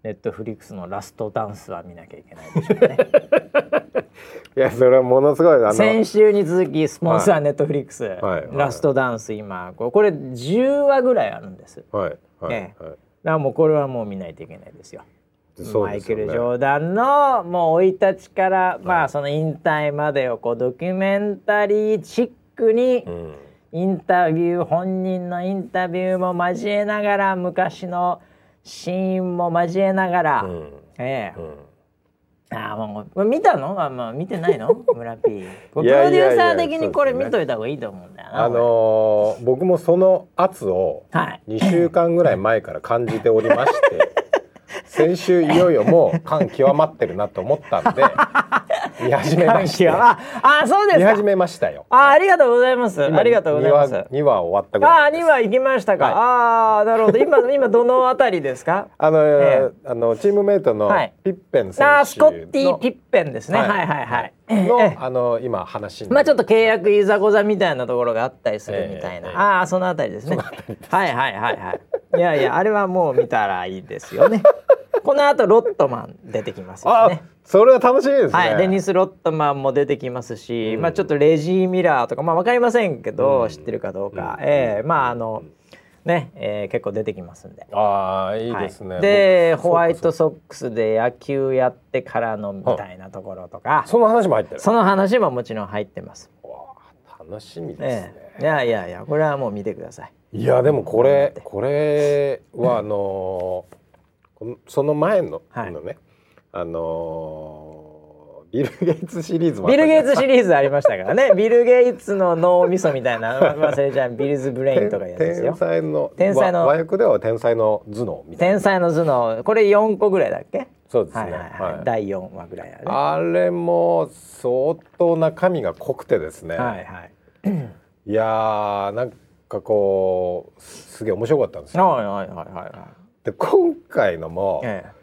[SPEAKER 1] ネットフリックスのラストダンスは見なきゃいけないでしょうね。<laughs>
[SPEAKER 2] いやそれはものすごい
[SPEAKER 1] 先週に続きスポンサーネットフリックス、はい、ラストダンス今これ10話ぐらいあるんです。はいはい、ね、はい、だからもうこれはもう見ないといけないですよ。マイケル・ジョーダンのもう生い立ちから、まあその引退までをこうドキュメンタリーチックに、インタビュー本人のインタビューも交えながら昔のシーンも交えながら、うん、ええ、うん、ああもう見たの？あ、まあ、見てないの？<laughs> 村 P プロデューサー的にこれ見といた方がいいと思うんだよな、
[SPEAKER 2] あのー、僕もその圧を2週間ぐらい前から感じておりまして <laughs> 先週いよいよもう感極まってるなと思ったんで <laughs> 見始めました
[SPEAKER 1] あそうです
[SPEAKER 2] 見始めましたよ。
[SPEAKER 1] あありがとうございます。ありがとうございます。
[SPEAKER 2] 2話終わった
[SPEAKER 1] ぐらいあ二話行きましたか、はい、ああなるほど。今今どのあたりですか？
[SPEAKER 2] あの、えー、あのチームメイトのピッペン選手
[SPEAKER 1] あスコッティピッペンですね、はい、はいはいはい
[SPEAKER 2] の、あの今話
[SPEAKER 1] まあちょっと契約いざこざみたいなところがあったりするみたいな、えー、ああそのあたりですね。はいはいはいはい。いやいやあれはもう見たらいいですよね。<laughs> この後ロットマン出てきます
[SPEAKER 2] よね。それは楽しみですね、は
[SPEAKER 1] い、デニス・ロットマンも出てきますし、うん、まあちょっとレジー・ミラーとかまあわかりませんけど、うん、知ってるかどうか、うん、ええー、まああの、ね、えー、結構出てきますんで。
[SPEAKER 2] ああ、いいですね。
[SPEAKER 1] はい、で、ホワイトソックスで野球やってからのみたいなところとか。
[SPEAKER 2] その話も入ってる。
[SPEAKER 1] その話ももちろん入ってます。
[SPEAKER 2] 楽しみですね、
[SPEAKER 1] えー、いやいやいや、これはもう見てください。
[SPEAKER 2] いや、でも、これ、これは、あのー、その前の、はい、のね。あのービル・ゲイツシリーズ
[SPEAKER 1] ビル・ゲイツシリーズありましたからね。<laughs> ビル・ゲイツの脳みそみたいな忘れちゃう。ビルズ・ Brain とかやつですよ。
[SPEAKER 2] 天才の天才の和訳では天才の頭脳
[SPEAKER 1] 天才の頭脳。これ4個ぐらいだっけ？
[SPEAKER 2] そうですね、はい
[SPEAKER 1] はいはい、第4話ぐらいだね。
[SPEAKER 2] あれも相当中身が濃くてですね。はいはい。いやーなんかこうすげえ面白かったんですよ。
[SPEAKER 1] はいはいはいはい。
[SPEAKER 2] で今回のも、ええ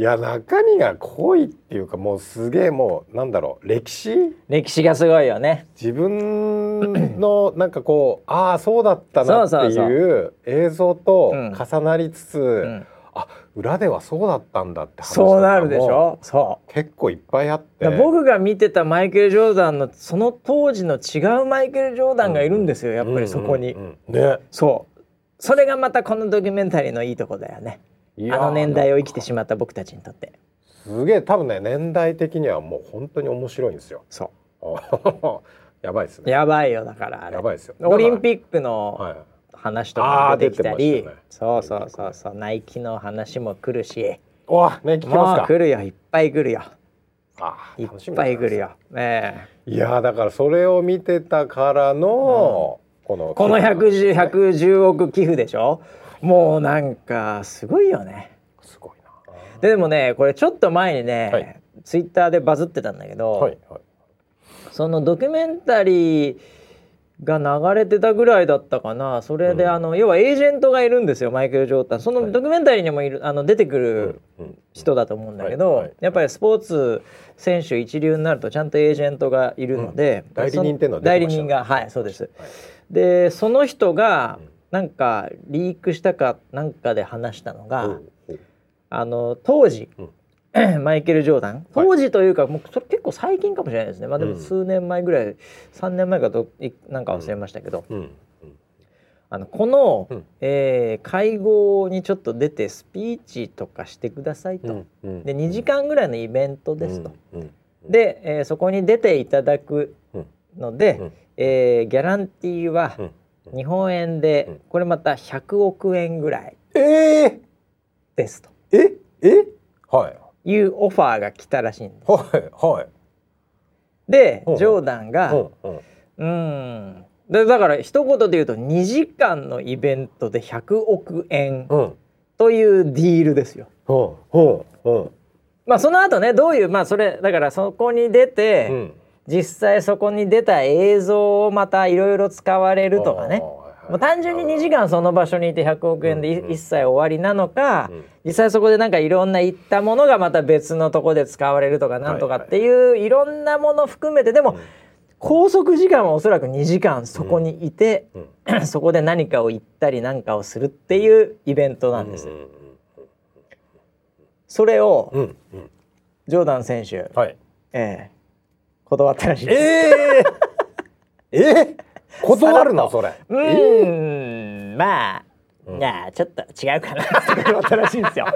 [SPEAKER 2] いや中身が濃いっていうかもうすげえもうなんだろう歴史？
[SPEAKER 1] 歴史がすごいよね。
[SPEAKER 2] 自分のなんかこうああそうだったなっていう映像と重なりつつ、うん、あ裏ではそうだったんだって話
[SPEAKER 1] そうなるでしょ？そう。
[SPEAKER 2] 結構いっぱいあって。
[SPEAKER 1] 僕が見てたマイケル・ジョーダンのその当時の違うマイケル・ジョーダンがいるんですよ、やっぱりそこに、うんうんうん、ね。そう。それがまたこのドキュメンタリーのいいとこだよねあの年代を生きてしまった僕たちにとって。
[SPEAKER 2] すげえ多分ね年代的にはもう本当に面白いんですよ。
[SPEAKER 1] そう。<laughs>
[SPEAKER 2] やばいですね。
[SPEAKER 1] やばいよだから
[SPEAKER 2] やばいですよ。
[SPEAKER 1] オリンピックの話とかも出てきたり、ね、そうそうそうそうナイキの話も来るし。
[SPEAKER 2] おナイキ来ますか。
[SPEAKER 1] 来るよいっぱい来るよ。あいっぱい来るよ、え
[SPEAKER 2] ー、いやだからそれを見てたからの、
[SPEAKER 1] うん、このこの110 110億寄付でしょ？もうなんかすごいよね。
[SPEAKER 2] すごいな。
[SPEAKER 1] でもねこれちょっと前にね、はい、ツイッターでバズってたんだけど、はいはい、そのドキュメンタリーが流れてたぐらいだったかな。それで、うん、あの要はエージェントがいるんですよマイケル・ジョータン。そのドキュメンタリーにもいるあの出てくる人だと思うんだけど、はいはい、やっぱりスポーツ選手一流になるとちゃんとエージェントがいるので、
[SPEAKER 2] うん、代理人っていうのは
[SPEAKER 1] 代理人がはいそうです、でその人が、なんかリークしたかなんかで話したのが、あの当時、<clears throat> マイケル・ジョーダン当時というか、もうそれ結構最近かもしれないですね。まあでも数年前ぐらい、うん、3年前かとなんか忘れましたけど、うん、あのこの、うん、えー、会合にちょっと出てスピーチとかしてくださいと、うん、で2時間ぐらいのイベントですと、で、えー、そこに出ていただくので、うん、えー、ギャランティーは、日本円でこれまた100億円ぐらいですと。
[SPEAKER 2] ええ？は
[SPEAKER 1] い。いうオファーが来たらしいんです。
[SPEAKER 2] はいはい。
[SPEAKER 1] でジョーダンがうんでだから一言で言うと2時間のイベントで100億円というディールですよ。まあその後ねどういうまあそれだからそこに出て、うん実際そこに出た映像をまたいろいろ使われるとかね。もう単純に2時間その場所にいて100億円で一切終わりなのか、実際そこでなんかいろんな言ったものがまた別のとこで使われるとかなんとかっていういろんなもの含めてでも、拘束時間はおそらく2時間そこにいて、<clears throat> そこで何かを言ったり何かをするっていうイベントなんです。それを、ジョーダン選手、はい、ええ断ったらしい。
[SPEAKER 2] えー、えー、断るの？それ。
[SPEAKER 1] うん、えー、まあ、うん、いやちょっと違うかなって断ったらしいんですよ。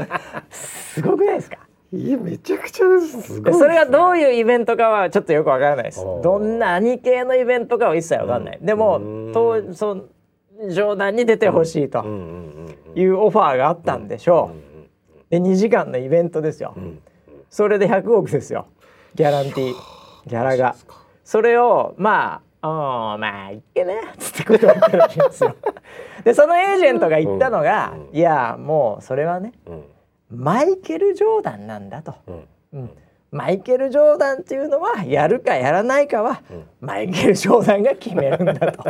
[SPEAKER 1] すごくないですか？
[SPEAKER 2] いやめちゃくちゃです。
[SPEAKER 1] すそれがどういうイベントかはちょっとよくわからないです。どんな何系のイベントかは一切わかんない。うん、でもとそ冗談に出てほしいというオファーがあったんでしょう。で2時間のイベントですよ。それで100億ですよ。ギャランティー。ギャラが。それをまあ「おまあいっけね」っつって断ったらしいんですよ。<laughs> でそのエージェントが言ったのが「うん、いやもうそれはね、うん、マイケル・ジョーダンなんだと」うんマイケル・ジョーダンっていうのはやるかやらないかは、マイケル・ジョーダンが決めるんだと。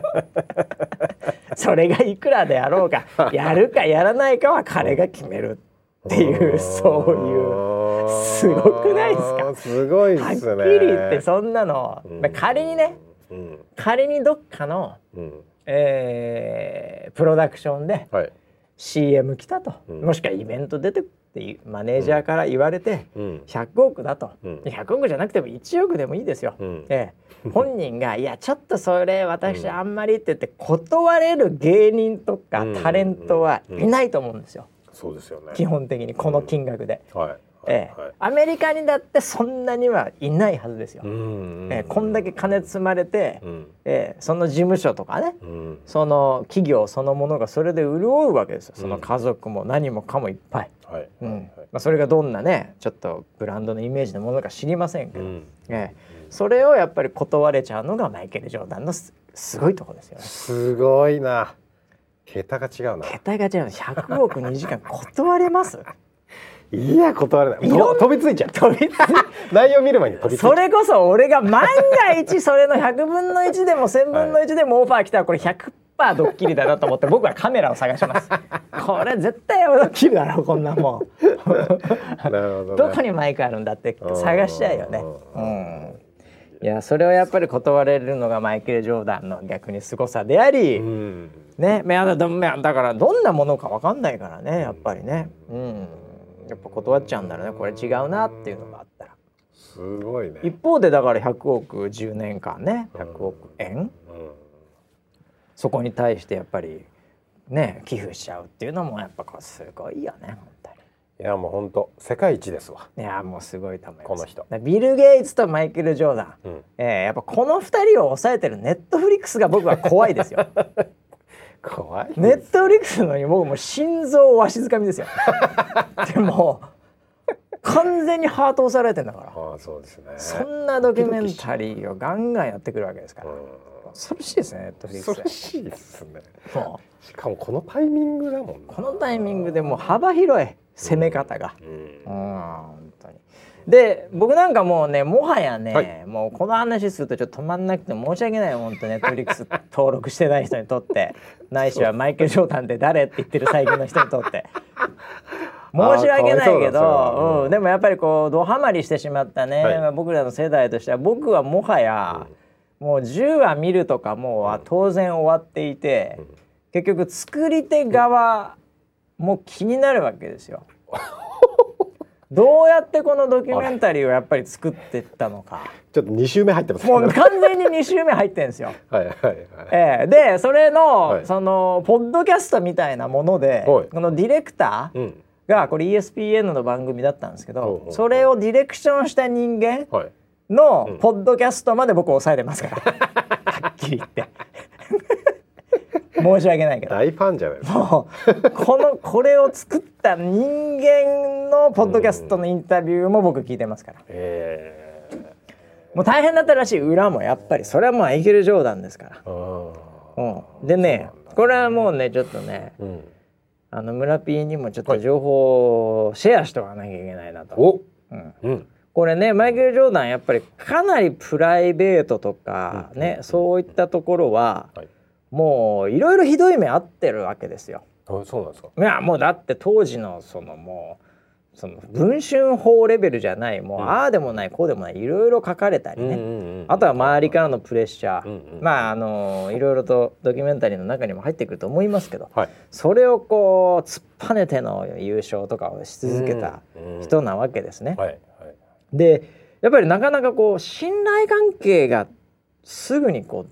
[SPEAKER 1] <laughs> それがいくらであろうかやるかやらないかは彼が決める。っていうそういうすごくないですか？
[SPEAKER 2] すごいね。
[SPEAKER 1] はっきり言ってそんなの、うん、仮にね、うん、仮にどっかの、うん、えー、プロダクションで、はい、CM 来たと、もしくはイベント出てってマネージャーから言われて、うん、100億だと、うん、100億じゃなくても1億でもいいですよ。うん、ええ、本人が「いやちょっとそれ私あんまり」って言って断れる芸人とかタレントはいないと思うんですよ。
[SPEAKER 2] そうですよね。
[SPEAKER 1] 基本的にこの金額で。
[SPEAKER 2] はい。
[SPEAKER 1] ええ、はい、アメリカにだってそんなにはいないはずですよ。ええ、こんだけ金積まれて、うん、ええ、その事務所とかね、うん、その企業そのものがそれで潤うわけですよ。その家族も何もかもいっぱい。はい。うん。まあ、それがどんなねちょっとブランドのイメージのものか知りませんけど、うん、ええ、それをやっぱり断れちゃうのがマイケル・ジョーダンのすごいところですよね。
[SPEAKER 2] すごいな桁が違うな。
[SPEAKER 1] 桁が違う。100億2時間断れます？
[SPEAKER 2] いや断れない。飛びついちゃう。飛びつ内容見る前に飛びつい
[SPEAKER 1] それこそ俺が万が一それの100分の1でも1000分の1でもオファー来たらこれ100%ドッキリだなと思って僕はカメラを探します。これ絶対ドッキリだろこんなもん。<laughs> なるほど、ね、どこにマイクあるんだって探しちゃうよね。うんいやそれをやっぱり断れるのがマイケル・ジョーダンの逆に凄さであり、うん、ねだだからどんなものか分かんないからねやっぱりね、うん、やっぱ断っちゃうんだろうね。これ違うなっていうのがあったら。
[SPEAKER 2] すごいね。
[SPEAKER 1] 一方でだから100億10年間ね。100億円、うん、そこに対してやっぱりね寄付しちゃうっていうのもやっぱすごいよね本当に
[SPEAKER 2] いやもう本当世界一ですわ。
[SPEAKER 1] いやもうすごいと思います。
[SPEAKER 2] この人。
[SPEAKER 1] ビル・ゲイツとマイケル・ジョーダン、うん、えー、やっぱこの2人を抑えてるネットフリックスが僕は怖いですよ。<laughs>
[SPEAKER 2] 怖い
[SPEAKER 1] ネットフリックスのに僕も心臓わしづかみですよ。<laughs> でも完全にハート押されてんだから。
[SPEAKER 2] あそうですね。
[SPEAKER 1] そんなドキュメンタリーをガンガンやってくるわけですから、恐ろしいですねネットフリックス。
[SPEAKER 2] 恐ろしいですね。しかもこのタイミングだもん
[SPEAKER 1] このタイミングでもう幅広い攻め方が、うん、うん本当に。で僕なんかもうねもはやね、はい、もうこの話するとちょっと止まんなくて申し訳ない本当ネットフリックス登録してない人にとって。<laughs> ないしはマイケル・ジョーダンって誰って言ってる最近の人にとって。<laughs> 申し訳ないけど、うん、でもやっぱりこうドハマりしてしまったね、はい、僕らの世代としては僕はもはや、うん、もう10話見るとかもうは当然終わっていて、うん、結局作り手側も気になるわけですよ。<laughs> どうやってこのドキュメンタリーをやっぱり作っていったのか。
[SPEAKER 2] ちょっと2週目入ってます、
[SPEAKER 1] もう完全に2週目入ってるんですよ。<laughs>
[SPEAKER 2] はいはいはい。
[SPEAKER 1] えー、でそれの、はい、そのポッドキャストみたいなもので、このディレクターがこれ ESPN の番組だったんですけど、それをディレクションした人間のポッドキャストまで僕抑えてますから、<laughs> はっきり言って。申し訳ないけど。
[SPEAKER 2] 大ファンじゃない
[SPEAKER 1] もうこのこれを作った人間のポッドキャストのインタビューも僕聞いてますから、えー、もう大変だったらしい裏もやっぱりそれはもうイケル・ジョーダンですから、うん、でねこれはもうねちょっとね、うん、あの村 P にもちょっと情報をシェアしとかなきゃいけないなと。うん。うん。これねマイケル・ジョーダンやっぱりかなりプライベートとかね、そういったところは、はい、もういろいろひどい目あってるわけですよ。
[SPEAKER 2] そうなんですか？
[SPEAKER 1] いやもうだって当時のそのもうその文春法レベルじゃないもう、ああでもないこうでもないいろいろ書かれたりね、あとは周りからのプレッシャー、うんうん、まああのいろいろとドキュメンタリーの中にも入ってくると思いますけど、はい、それをこう突っぱねての優勝とかをし続けた人なわけですね。はいはい、でやっぱりなかなかこう信頼関係がすぐにこう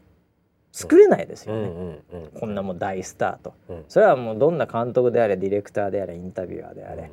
[SPEAKER 1] 作れないですよね、うんうん、こんなもう大スターと、うん、それはもうどんな監督であれディレクターであれインタビュアーであれ、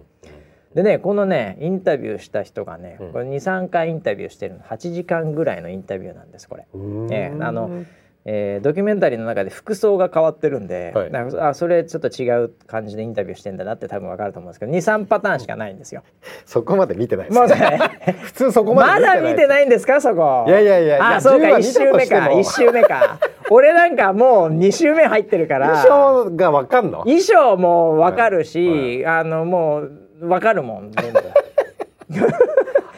[SPEAKER 1] でねこのねインタビューした人がね、これ23回インタビューしてるの。8時間ぐらいのインタビューなんですこれ。えー、あのえー、ドキュメンタリーの中で服装が変わってるんで、はい、あそれちょっと違う感じでインタビューしてんだなって多分わかると思うんですけど23パターンしかないんですよ。
[SPEAKER 2] そこまで見てないです、ね、普通そこま
[SPEAKER 1] でまだ見てないんですかそこ？
[SPEAKER 2] いやいやいや
[SPEAKER 1] あそうか1周目か。1周目か。俺なんかもう2週目入ってるから。
[SPEAKER 2] 衣装がわかんの？
[SPEAKER 1] 衣装もわかるし、はい。はい、あのもうわかるもん全部。<laughs>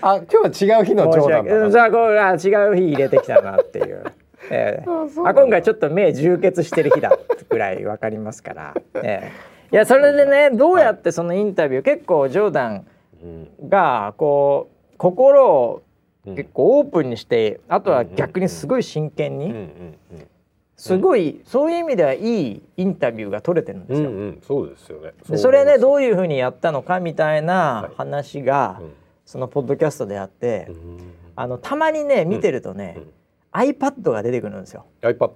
[SPEAKER 2] あ今日は違う日の長男だ
[SPEAKER 1] じゃあこれあ違う日入れてきたなっていう。えー、あ今回ちょっと目充血してる日だぐらい分かりますから、えー、いやそれでねどうやってそのインタビュー、結構ジョーダンがこう心を結構オープンにして、あとは逆にすごい真剣に、すごい、うん、そういう意味ではいいインタビューが取れてるんですよ。うん
[SPEAKER 2] うん、そうですよね。
[SPEAKER 1] それねどういうふうにやったのかみたいな話が、はいうん、そのポッドキャストであって、あのたまにね見てるとね、iPad が出てくるんですよ。
[SPEAKER 2] iPad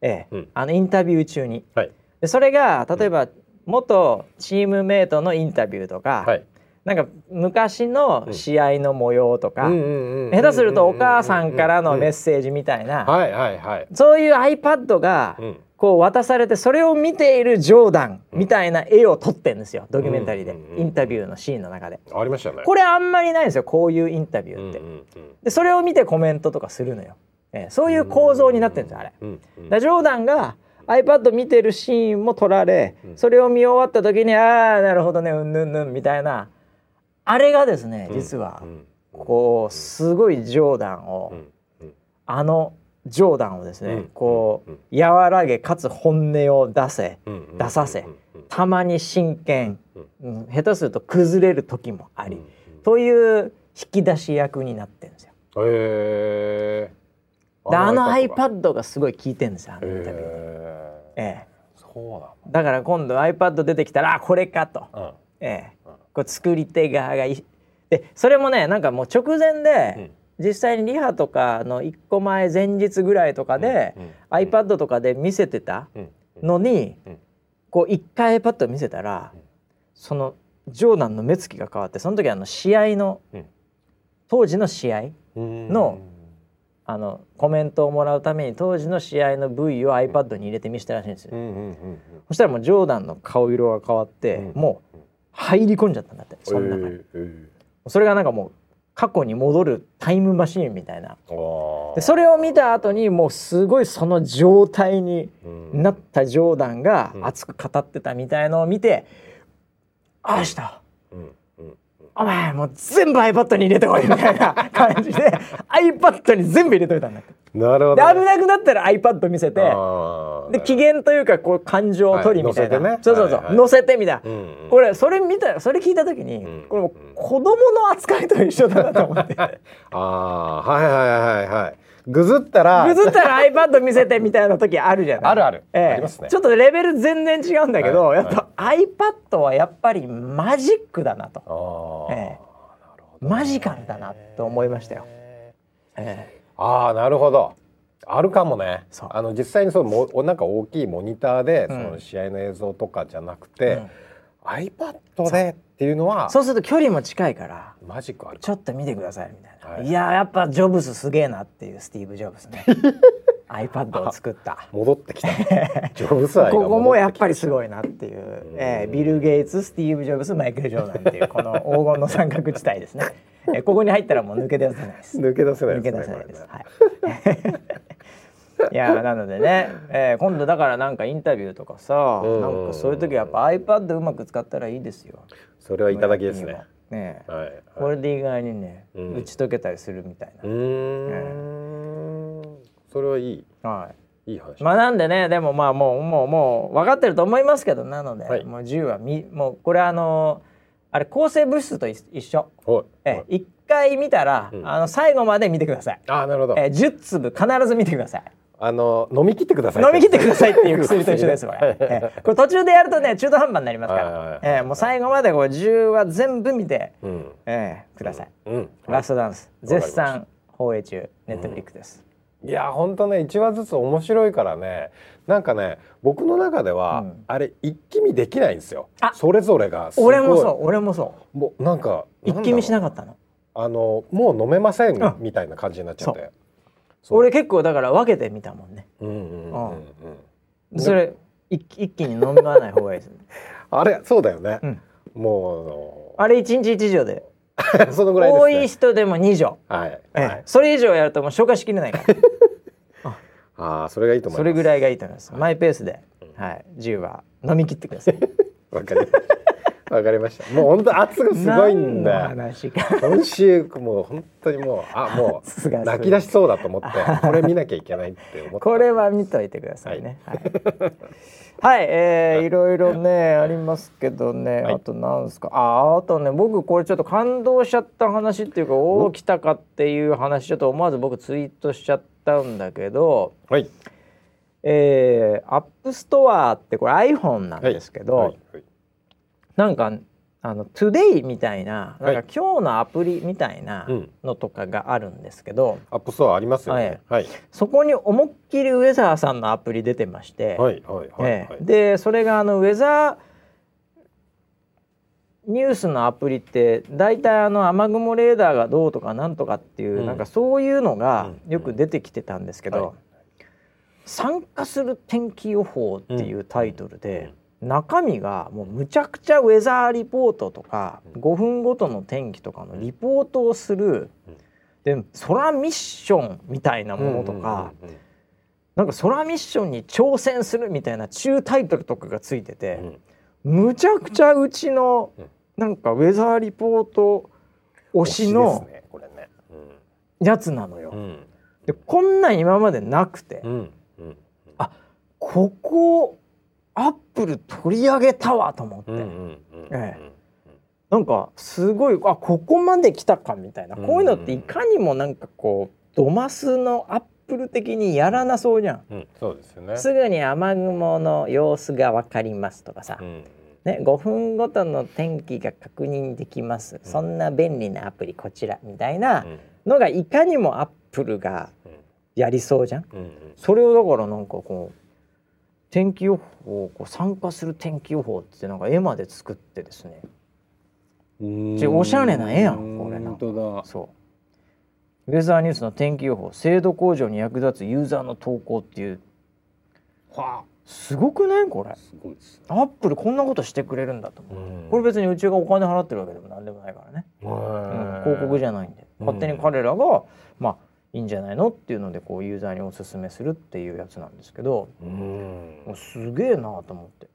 [SPEAKER 1] ええ、あのインタビュー中に。はい、でそれが例えば、元チームメートのインタビューとか、はい、なんか昔の試合の模様とか下手するとお母さんからのメッセージみたいな。そういう iPad がこう渡されてそれを見ているジョーダンみたいな絵を撮ってんですよ。ドキュメンタリーで。インタビューのシーンの中で。
[SPEAKER 2] ありましたね。
[SPEAKER 1] これあんまりないんですよ。こういうインタビューって。でそれを見てコメントとかするのよ、えー、そういう構造になってるんですよあれ。だジョーダンが iPad 見てるシーンも撮られそれを見終わった時にああなるほどねうんぬんぬんみたいなあれがですね実はこうすごいジョーダンをあのジョーダンをですねこう和らげかつ本音を出せ出させたまに真剣下手すると崩れる時もありという引き出し役になってるんですよ。あの iPad がすごい効いてるんですよあのインタビュー。ええ。そうだ。から今度 iPad 出てきたらあこれかと、うん、ええ。こう作り手側がいでそれもねなんかもう直前で、うん、実際にリハとかの1個前前日ぐらいとかで、うん。うん、iPad とかで見せてたのに、こう1回 iPad 見せたら、そのジョーダンの目つきが変わってその時あの試合の、当時の試合の、あのコメントをもらうために当時の試合の V を iPad に入れて見せたらしいんですよ。そしたらもうジョーダンの顔色が変わって、もう入り込んじゃったんだってその中に、それがなんかもう過去に戻るタイムマシーンみたいな。でそれを見た後にもうすごいその状態になったジョーダンが熱く語ってたみたいのを見て「ああした、お前もう全部 iPad に入れてこい」みたいな感じで iPad に全部入れといたんだって。
[SPEAKER 2] なるほ
[SPEAKER 1] ど、ね、危なくなったら iPad 見せてで機嫌というかこう感情を取りみたいな、はいね、そうそうそう、はいはい、乗せてみたい。な、うんうん、これそれ見たそれ聞いた時に、うん、これ子供の扱いと一緒だなと思って。<laughs> あ
[SPEAKER 2] あはいはいはいはいぐずったら
[SPEAKER 1] ぐずったら iPad 見せてみたいな時あるじゃない？
[SPEAKER 2] あるある、
[SPEAKER 1] ええ。ね、ちょっとレベル全然違うんだけど、はい、やっぱ iPad はやっぱりマジックだなと、ええ、マジカルだなと思いましたよ、え
[SPEAKER 2] え。ああなるほど。あるかもね。あの実際にそのもなんか大きいモニターで、その試合の映像とかじゃなくて、うん、iPad でっていうのは
[SPEAKER 1] そう。すると距離も近いから
[SPEAKER 2] マジックある
[SPEAKER 1] ちょっと見てくださいみたいな、はい、いややっぱジョブスすげえなっていうスティーブ・ジョブスね。<laughs> iPad を作った。
[SPEAKER 2] 戻ってきた。ジョブス
[SPEAKER 1] 愛ここもやっぱりすごいなっていう、えー、ビル・ゲイツスティーブ・ジョブスマイケル・ジョーダンっていうこの黄金の三角地帯ですね。<laughs> えここに入ったらもう抜け出せないです。
[SPEAKER 2] 抜け出せない
[SPEAKER 1] です、ね、抜け出せないです。はい。<laughs> いやなのでね、えー、今度だからなんかインタビューとかさ、なんかそういう時はやっぱ iPad うまく使ったらいいですよ。
[SPEAKER 2] それはいただきですね。
[SPEAKER 1] ね、はい、これで意外にね、うん、打ち解けたりするみたいな。うん、
[SPEAKER 2] それはいい。はい。いい話。
[SPEAKER 1] まあなんでね、でもまあもうもうもう分かってると思いますけど、なので、はい、もう銃はみもうこれあのあれ抗生物質と一緒。え一回見たら、うん、あの最後まで見てください。
[SPEAKER 2] あなるほど。
[SPEAKER 1] え十粒必ず見てください。
[SPEAKER 2] あの飲み切ってください。
[SPEAKER 1] 飲み切ってくださいっていう薬と一緒ですこれ。<laughs> えこれ途中でやるとね中途半端になりますから。えもう最後までこう十は全部見て、うん、えください。うん、ラストダンス。絶賛放映中ネットフリックです。
[SPEAKER 2] いや本当ね一話ずつ面白いからねなんかね僕の中では、うん、あれ一気見できないんですよ。それぞれが。
[SPEAKER 1] 俺もそう俺もそ
[SPEAKER 2] う。もうなんか
[SPEAKER 1] 一気見しなかったの？
[SPEAKER 2] あのもう飲めませんみたいな感じになっちゃって
[SPEAKER 1] 俺結構だから分けてみたもんね。うんうんうんうんそれ一一気に飲まない方がいいです、ね、<laughs>
[SPEAKER 2] あれそうだよね、うん、も
[SPEAKER 1] うあれ一日一錠で。<laughs>
[SPEAKER 2] そのぐらい、ね、
[SPEAKER 1] 多い人でも2錠、はい、ええ、それ以上やるともう消化しきれないから。<laughs>
[SPEAKER 2] ああそれがいいと思い
[SPEAKER 1] ます。それぐらいがいいと思います。マイペースで、はい。10は飲み切ってください。
[SPEAKER 2] わかりわかりました。もう本当圧がすごいんだ今週もう本当にもうあもう泣き出しそうだと思って <laughs> これ見なきゃいけないって思って。
[SPEAKER 1] これは見といてくださいね。はい、はい、えー、い。ろいろねありますけどね、あとなんですか？ああとね僕これちょっと感動しちゃった話っていうかお？お来たかっていう話ちょっと思わず僕ツイートしちゃったんだけど、はい。えー、 App Store ってこれ iPhone なんですけど、はい。はい。はい、なんかあの Today みたいななんか今日のアプリみたいなのとかがあるんですけど、
[SPEAKER 2] App Store ありますよね、
[SPEAKER 1] はい、そこに思いっきりウェザーさんのアプリ出てまして、はいはいはい、えー、でそれがあのウェザーニュースのアプリって大体あの雨雲レーダーがどうとかなんとかっていう、うん、なんかそういうのがよく出てきてたんですけど、うんはい、参加する天気予報っていうタイトルで、中身がもうむちゃくちゃウェザーリポートとか5分ごとの天気とかのリポートをするで空ミッションみたいなものとかなんか空ミッションに挑戦するみたいな中タイトルとかがついててむちゃくちゃうちのなんかウェザーリポート推しのやつなのよ。でこんなん今までなくて、あここアップル取り上げたわと思って。なんかすごいあここまで来たかみたいな、こういうのっていかにもなんかこうドマスのアップル的にやらなそうじゃん、
[SPEAKER 2] うん、そうですよね。
[SPEAKER 1] すぐに雨雲の様子が分かりますとかさ、うん、ね、5分ごとの天気が確認できます、うん、そんな便利なアプリこちらみたいなのがいかにもアップルがやりそうじゃん、それをだからなんかこう天気予報こう参加する天気予報ってなんか絵まで作ってですね。おしゃれな絵やんこれなそう。ウェザーニュースの天気予報精度向上に役立つユーザーの投稿っていう。はあ。すごくないこれ？すごいです、アップルこんなことしてくれるんだと思う。これ別にうちがお金払ってるわけでもなんでもないからね、うん、広告じゃないんで。勝手に彼らがまあいいんじゃないのっていうのでこうユーザーにおすすめするっていうやつなんですけどうん。すげえなと思って。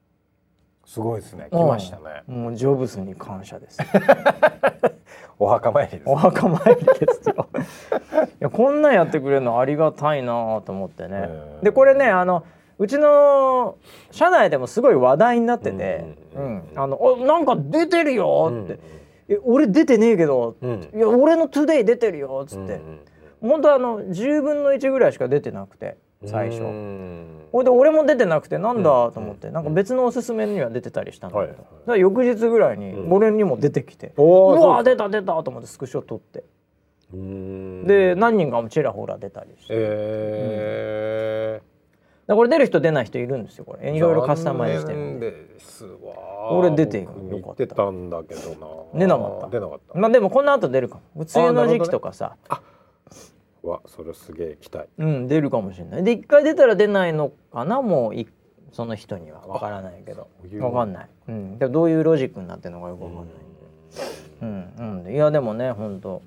[SPEAKER 2] すごいですね。来ましたね。
[SPEAKER 1] もうジョブズに感謝です。<laughs>
[SPEAKER 2] お墓参りです、
[SPEAKER 1] お墓参りですよ。<laughs> いやこんなんやってくれるのありがたいなと思ってね。でこれねあのうちの社内でもすごい話題になってて「うんあのなんか出てるよ」って「え俺出てねえけど」いや俺の Today 出てるよ」っつって。本当あの10分の1ぐらいしか出てなくて最初。ほいで俺も出てなくてなんだと思って、なんか別のおすすめには出てたりしたんだけど、はい、翌日ぐらいに俺にも出てきて、うん、うわ出た出たと思ってスクショ撮って。で何人かもちらほら出たりして。えー。これ出る人出ない人いるんですよこれ。いろいろカスタマイズしてるんで。俺出てよ。
[SPEAKER 2] かったたんだけど
[SPEAKER 1] な。出なかった。出なかった。まあでもこの後出るかも。梅雨の時期とかさ。あ
[SPEAKER 2] わそれすげえ期待
[SPEAKER 1] うん出るかもしれない。で一回出たら出ないのかな？もういその人には。わからないけど。わかんない、うん、でどういうロジックになってるのかよくわかんない。うん、うん、いやでもね本当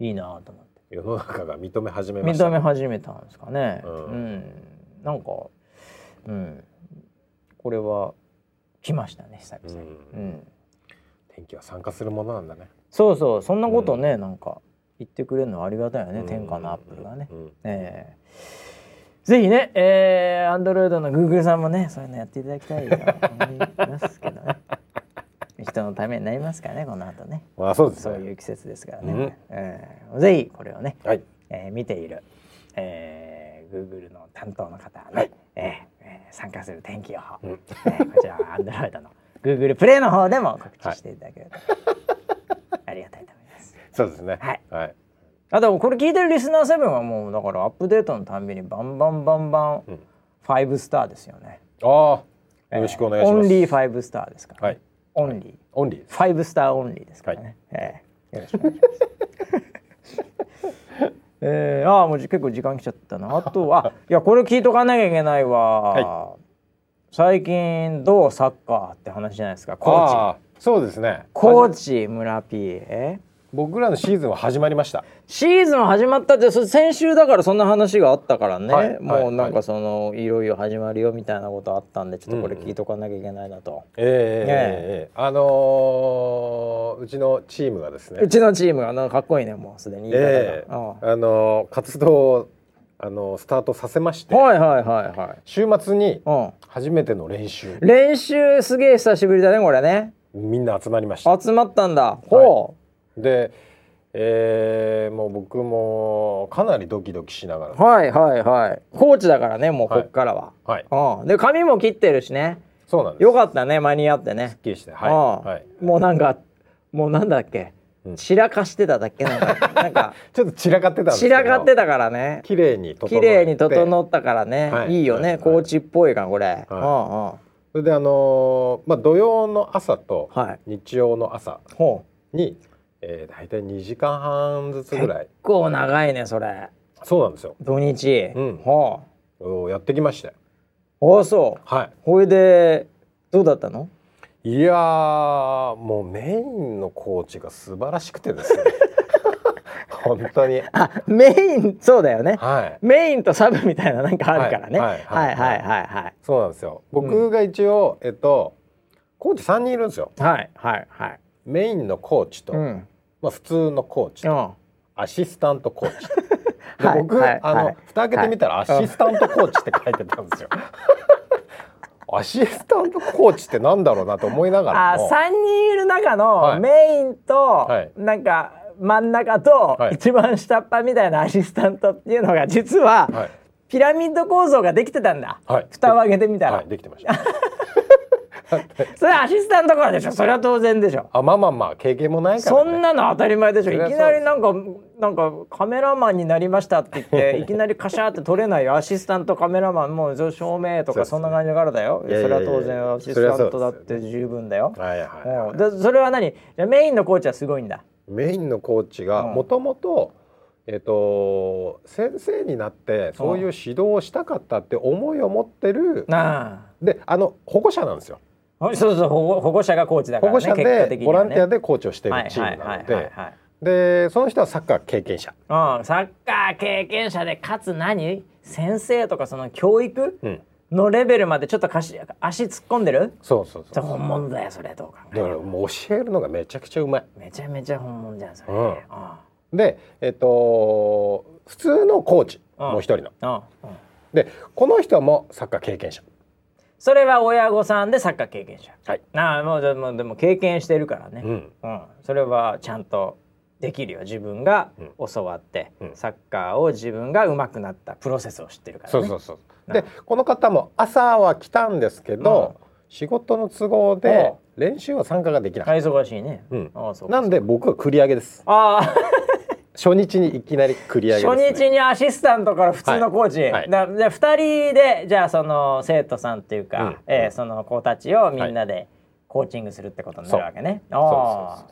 [SPEAKER 1] いいなと思って。
[SPEAKER 2] 世の中が認め始めました、
[SPEAKER 1] ね、認め始めたんですかね。うん、うん、なんかうん。これは来ましたね久々に、うん、うん、
[SPEAKER 2] 天気は参加するものなんだね。
[SPEAKER 1] そうそう。そんなことね、うん、なんか言ってくれるのはありがたいよね、天下のアップルがね。うん。えー、ぜひね、えー、アンドロイドのグーグルさんもね、そういうのやっていただきたいと思いますけどね。<laughs> 人のためになりますからね、この後ね。
[SPEAKER 2] あ、そうです、
[SPEAKER 1] ね、そういう季節ですからね。うん、えー、ぜひこれをね、はい、えー、見ている、えー、グーグルの担当の方はね、はい、えー、えー、参加する天気予報、うん、えー、こちらはアンドロイドのグーグルプレイの方でも告知していただけると、はい、
[SPEAKER 2] そうですね。はい。はい。
[SPEAKER 1] あとこれ聞いてるリスナーセブンはもうだからアップデートのたんびにバンバンバンバン five star ですよね。
[SPEAKER 2] ああ、よろしくお願いします。
[SPEAKER 1] Only five star ですから、
[SPEAKER 2] はい。
[SPEAKER 1] Only. Only. Five star only ですからね。はい、えー、よろしくお願いします。<laughs> えー、ああもう結構時間来ちゃったな。あとは <laughs> いやこれ聞いとかなきゃいけないわ。はい、最近どうサッカーって話じゃないですか。コーチ。
[SPEAKER 2] そうですね。
[SPEAKER 1] コーチ村 P え
[SPEAKER 2] 僕らのシーズンは始まりました。
[SPEAKER 1] シーズン始まったって先週だからそんな話があったからね、はい、もうなんかその、い、ろいろ始まるよみたいなことあったんでちょっとこれ聞いとかなきゃいけないなと、
[SPEAKER 2] うん、えー、えー、えー、あのー、うちのチームがですね。
[SPEAKER 1] うちのチームがなんかかっこいいねもうすでに
[SPEAKER 2] えー、あのー、活動あのスタートさせまして、
[SPEAKER 1] はいはいはいはい、
[SPEAKER 2] 週末に初めての練習、
[SPEAKER 1] うん、練習すげえ久しぶりだねこれね。
[SPEAKER 2] みんな集まりました。
[SPEAKER 1] 集まったんだ。ほう、はい
[SPEAKER 2] で、えー、もう僕もかなりドキドキしながら
[SPEAKER 1] はいはいはい。コーチだからねもうこっからは、
[SPEAKER 2] はい、
[SPEAKER 1] はい、うん、で髪も切ってるしね。
[SPEAKER 2] そうなんです。
[SPEAKER 1] よかったね間に合ってね。
[SPEAKER 2] すっきりしてはい、はい、
[SPEAKER 1] もうなんかもうなんだっけ？散らかしてただっけ？なんか <laughs> なんか。
[SPEAKER 2] ちょっと散らかってた
[SPEAKER 1] 散らかってたからね。
[SPEAKER 2] 綺麗に
[SPEAKER 1] 綺麗に整ったからね、はい、いいよね、はい、コーチっぽいかこれ、はい、うん
[SPEAKER 2] うん。それであのー、まあ土曜の朝と日曜の朝に、はい、えー、大体2時間半ずつぐらい。結
[SPEAKER 1] 構長いねそれ。
[SPEAKER 2] そうなんですよ。
[SPEAKER 1] 土日、うん、は
[SPEAKER 2] あ。やってきました
[SPEAKER 1] ああそう。
[SPEAKER 2] はい。
[SPEAKER 1] ほいでどうだったの？
[SPEAKER 2] いやもうメインのコーチが素晴らしくてですね。<laughs> 本当に。
[SPEAKER 1] あメインそうだよね、
[SPEAKER 2] は
[SPEAKER 1] い、メインとサブみたいななんかあるからね、はい、はい。はい。はいはい
[SPEAKER 2] そうなんですよ。僕が一応、うん、えっとコーチ3人いるんですよ。
[SPEAKER 1] はいはいはい
[SPEAKER 2] メインのコーチと、うん、まあ普通のコーチと、うん、アシスタントコーチ <laughs> で僕、はい、あの、蓋開けてみたら、アシスタントコーチって書いてたんですよ。<laughs> アシスタントコーチってなんだろうなと思いながら
[SPEAKER 1] あ3人いる中のメインと、なんか真ん中と一番下っ端みたいなアシスタントっていうのが実は、ピラミッド構造ができてたんだ、はい、蓋を開けてみたら、
[SPEAKER 2] はい、できてました <laughs>
[SPEAKER 1] それアシスタントからでしょ。それは当然でしょ。
[SPEAKER 2] あまあまあまあ経験もないから、
[SPEAKER 1] ね、そんなの当たり前でしょ。いきなりなんかなんかカメラマンになりましたって言って <laughs> いきなりカシャって撮れないよ。アシスタントカメラマンもう照明とかそんな感じからだよ。それは当然アシスタントだって十分だよ。はいはい、はい、でそれは何？メインのコーチはすごいんだ。
[SPEAKER 2] メインのコーチがもともとえっと、先生になってそういう指導をしたかったって思いを持ってる、であの保護者なんですよ。
[SPEAKER 1] そうそう保護者がコーチだから、
[SPEAKER 2] ね、保護者で、ね、ボランティアでコーチをしているチームなのででその人はサッカー経験者、
[SPEAKER 1] うん、サッカー経験者でかつ何？先生とかその教育、うん。のレベルまでちょっとかし足突っ込んでる？
[SPEAKER 2] そうそうそう。
[SPEAKER 1] 本物だよそれどう考
[SPEAKER 2] えだからもう教えるのがめちゃくちゃうまい。
[SPEAKER 1] めちゃめちゃ本物じゃんそれ、
[SPEAKER 2] うん、でえっと普通のコーチ、もう一人の、でこの人もサッカー経験者
[SPEAKER 1] それは親御さんでサッカー経験者。
[SPEAKER 2] はい。
[SPEAKER 1] なあもうでもでも経験してるからね。うん。うん、それはちゃんとできるよ。自分が教わって、うん、サッカーを自分が上手くなったプロセスを知ってるから、
[SPEAKER 2] ね、そうそうそうでこの方も朝は来たんですけど、うん、仕事の都合で練習は参加ができなかった。
[SPEAKER 1] 忙しいね、
[SPEAKER 2] うん、なんで僕は繰り上げです。
[SPEAKER 1] ああ
[SPEAKER 2] 初日にいきなり繰り上げ、
[SPEAKER 1] ね、初日にアシスタントから普通のコーチ、はい。はい、だじゃあ2人でじゃあその生徒さんっていうか、うん、えー、その子たちをみんなでコーチングするってことになるわけね。
[SPEAKER 2] は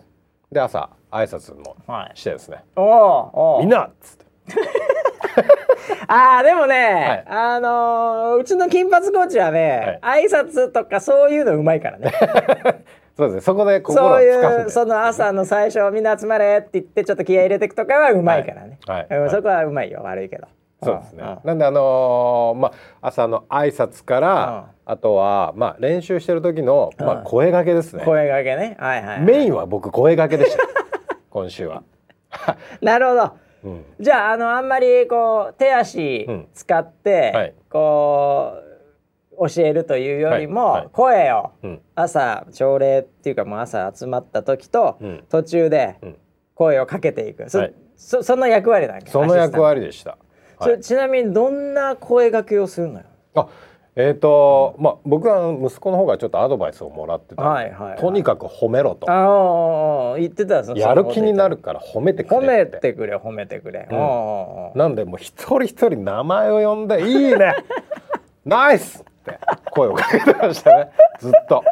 [SPEAKER 2] い、で朝挨拶もしてですね「
[SPEAKER 1] お
[SPEAKER 2] おみんな!」っつって。<laughs>
[SPEAKER 1] ああでもね、はい、あのー、うちの金髪コーチはね、はい、挨拶とかそういうのうまいからね。<laughs>
[SPEAKER 2] そうです。ねそこで
[SPEAKER 1] 心をそういうその朝の最初みんな集まれって言ってちょっと気合い入れていくとかはうまいからね、はい。はい、そこはうまいよ。悪いけど。
[SPEAKER 2] そうですね、なんであのー、まあ朝の挨拶から、あとはまあ練習してる時の、まあ、声掛けですね。
[SPEAKER 1] 声掛けね。はいはい、はい、
[SPEAKER 2] メインは僕声掛けでした。<laughs> 今週は。<laughs>
[SPEAKER 1] なるほど、うん、じゃああのあんまりこう手足使って、うんはい、こう教えるというよりも、声を朝朝礼っていうかもう朝集まった時と途中で声をかけていく、そそその役割だけ
[SPEAKER 2] その役割でした、
[SPEAKER 1] それちなみにどんな声掛けをするのよ
[SPEAKER 2] あえーとまあ、僕は息子の方がちょっとアドバイスをもらってたはいはいはい、とにかく褒めろと
[SPEAKER 1] ああ言ってた
[SPEAKER 2] やる気になるから褒めてくれ
[SPEAKER 1] 褒めてくれ褒めてくれ、うん、
[SPEAKER 2] なんでもう一人一人名前を呼んで「いいねナイスって声をかけてましたね。ずっと。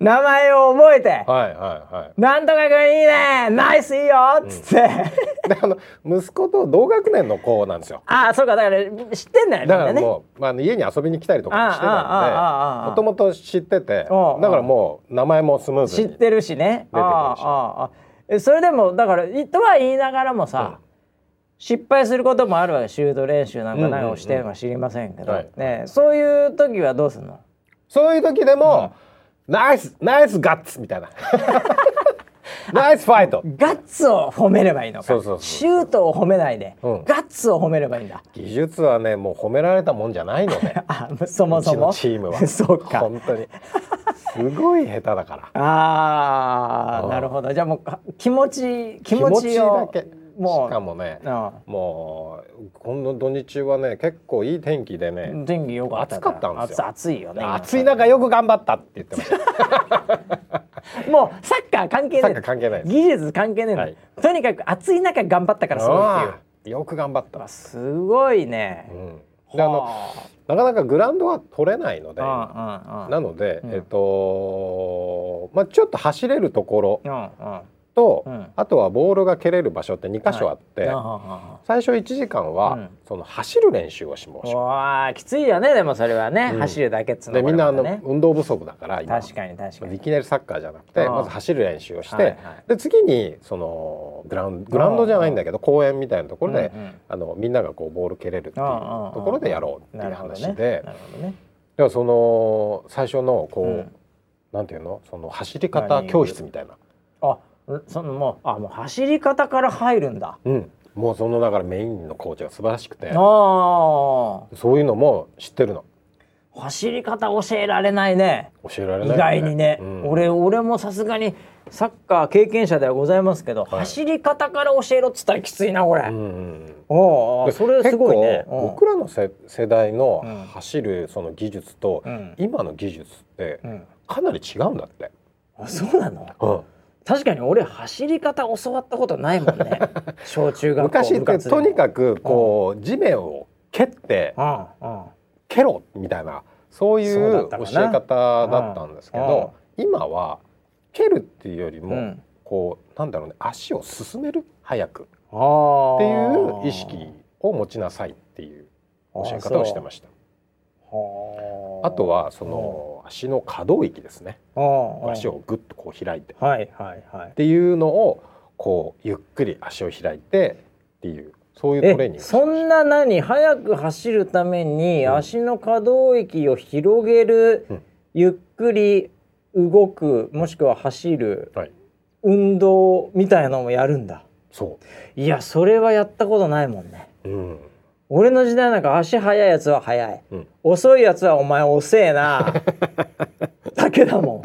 [SPEAKER 1] 名前を覚えて「
[SPEAKER 2] はいはいはい、
[SPEAKER 1] なんとかくんいいね。ナイスいいよ」っつって、
[SPEAKER 2] うん、であの息子と同学年の子なんですよ。
[SPEAKER 1] ああそうかだから知ってんだよね
[SPEAKER 2] だからもう、まあ、家に遊びに来たりとかしてたんでもともと知っててだからもう名前もスムーズ
[SPEAKER 1] に知ってるしね。出てくるしそれでもだからとは言いながらもさ、うん失敗することもあるわけシュート練習なんか何をしてるか知りませんけど、ね、そういう時はどうするの？
[SPEAKER 2] そういう時でも、うん、ナイスナイスガッツみたいな。<laughs> ナイスファイト。
[SPEAKER 1] ガッツを褒めればいいのか。そうそうシュートを褒めないで、うん、ガッツを褒めればいいんだ。
[SPEAKER 2] 技術はねもう褒められたもんじゃないので <laughs>
[SPEAKER 1] あそもそも。
[SPEAKER 2] チームは。<laughs>
[SPEAKER 1] そうか。
[SPEAKER 2] 本当に。すごい下手だから。
[SPEAKER 1] ああなるほど。じゃあもう気持ち気持ち
[SPEAKER 2] を。だけもうしかもねもう今度土日はね結構いい天気でね
[SPEAKER 1] 天気よかった
[SPEAKER 2] 暑かったんですよ。
[SPEAKER 1] 暑いよね。
[SPEAKER 2] 暑い中よく頑張ったって言ってまし
[SPEAKER 1] た。<laughs> もうサッカー関係ない
[SPEAKER 2] 関係ない
[SPEAKER 1] 技術関係ない、はい、とにかく暑い中頑張ったからそうって
[SPEAKER 2] いうよく頑張った。
[SPEAKER 1] すごいね、
[SPEAKER 2] うん、であのなかなかグラウンドは取れないので、なので、えっとまあちょっと走れるところと、うん、あとはボールが蹴れる場所って2箇所あって、はい、最初1時間は、うん、その走る練習をしましょう。
[SPEAKER 1] わきついよねでもそれはね、うん、走るだけっつ
[SPEAKER 2] うの、ね、でみんなあの運動不足だから
[SPEAKER 1] 今。確かに確かに。
[SPEAKER 2] いきなりサッカーじゃなくてまず走る練習をして、はいはい、で次にそのグラウングラウンドじゃないんだけど公園みたいなところで、うんうん、あのみんながこうボール蹴れるっていうところでやろうっていう話で。なるほどね。ではその最初のこう、うん、なんていうの？その走り方教室みたいな。
[SPEAKER 1] あそのもうあもう走り方から入るんだ。
[SPEAKER 2] うん。もうそのだからメインのコーチが素晴らしくて、あそういうのも知ってるの。
[SPEAKER 1] 走り方教えられないね。
[SPEAKER 2] 教えられない、
[SPEAKER 1] ね、意外にね。うん、俺俺もさすがにサッカー経験者ではございますけど、はい、走り方から教えろっつったらきついなこれ。うんうん、おそれすごいね。
[SPEAKER 2] 僕らの世世代の走るその技術と、今の技術ってかなり違うんだって。
[SPEAKER 1] あそうなの？うん確かに俺走り方教わったことないもんね。<laughs> 小中学
[SPEAKER 2] 校昔ってとにかくこう、うん、地面を蹴って、うん。うん、蹴ろみたいなそういう教え方だったんですけど、今は蹴るっていうよりも、うん、こうなんだろうね足を進める早く。っていう意識を持ちなさいっていう教え方をしてました。あとはその足の可動域ですね。足をぐっとこう開いて、はいはいはい、っていうのをこうゆっくり足を開いてっていうそういうトレーニング
[SPEAKER 1] そんな何速く走るために足の可動域を広げる、うん、ゆっくり動くもしくは走る、はい、運動みたいなのもやるんだ。そう。いやそれはやったことないもんね、うん、俺の時代なんか足速いやつは速い、うん、遅いやつはお前遅えな。<laughs> だけだもん。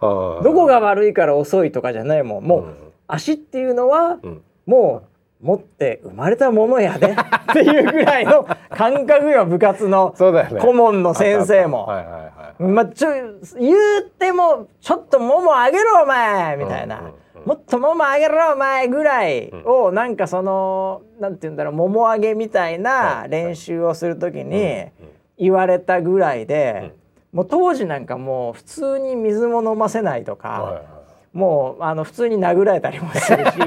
[SPEAKER 1] どこが悪いから遅いとかじゃないもん。もう、うん、足っていうのは、うん、もう持って生まれたものやで。<laughs> っていうぐらいの感覚よ部活の。顧問の先生も。まあちょ言うてもちょっともも上げろお前みたいな。うんうんもっともも上げろお前ぐらいをなんかそのなんて言うんだろうもも上げみたいな練習をする時に言われたぐらいでもう当時なんかもう普通に水も飲ませないとかもうあの普通に殴られたりもするし。<laughs>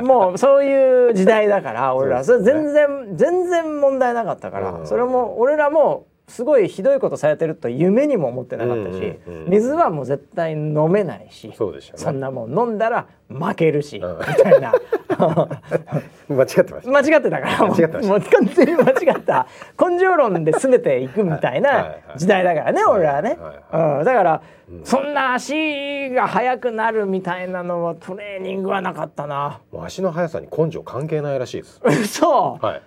[SPEAKER 1] もうそういう時代だから俺ら。それ全然全然問題なかったからそれも俺らもすごいひどいことされてると夢にも思ってなかったし、うんうん、水はもう絶対飲めないし
[SPEAKER 2] そうでしね、
[SPEAKER 1] そんなもん飲んだら負けるし、うん、みたいな。<laughs>
[SPEAKER 2] 間違ってました。間
[SPEAKER 1] 違ってたからもう完全に間違った。根性論で全ていくみたいな時代だからね、俺らはね、うん、だから、そんな足が速くなるみたいなのはトレーニングはなかったな。
[SPEAKER 2] 足の速さに根性関係ないらしいです。
[SPEAKER 1] そう、はい。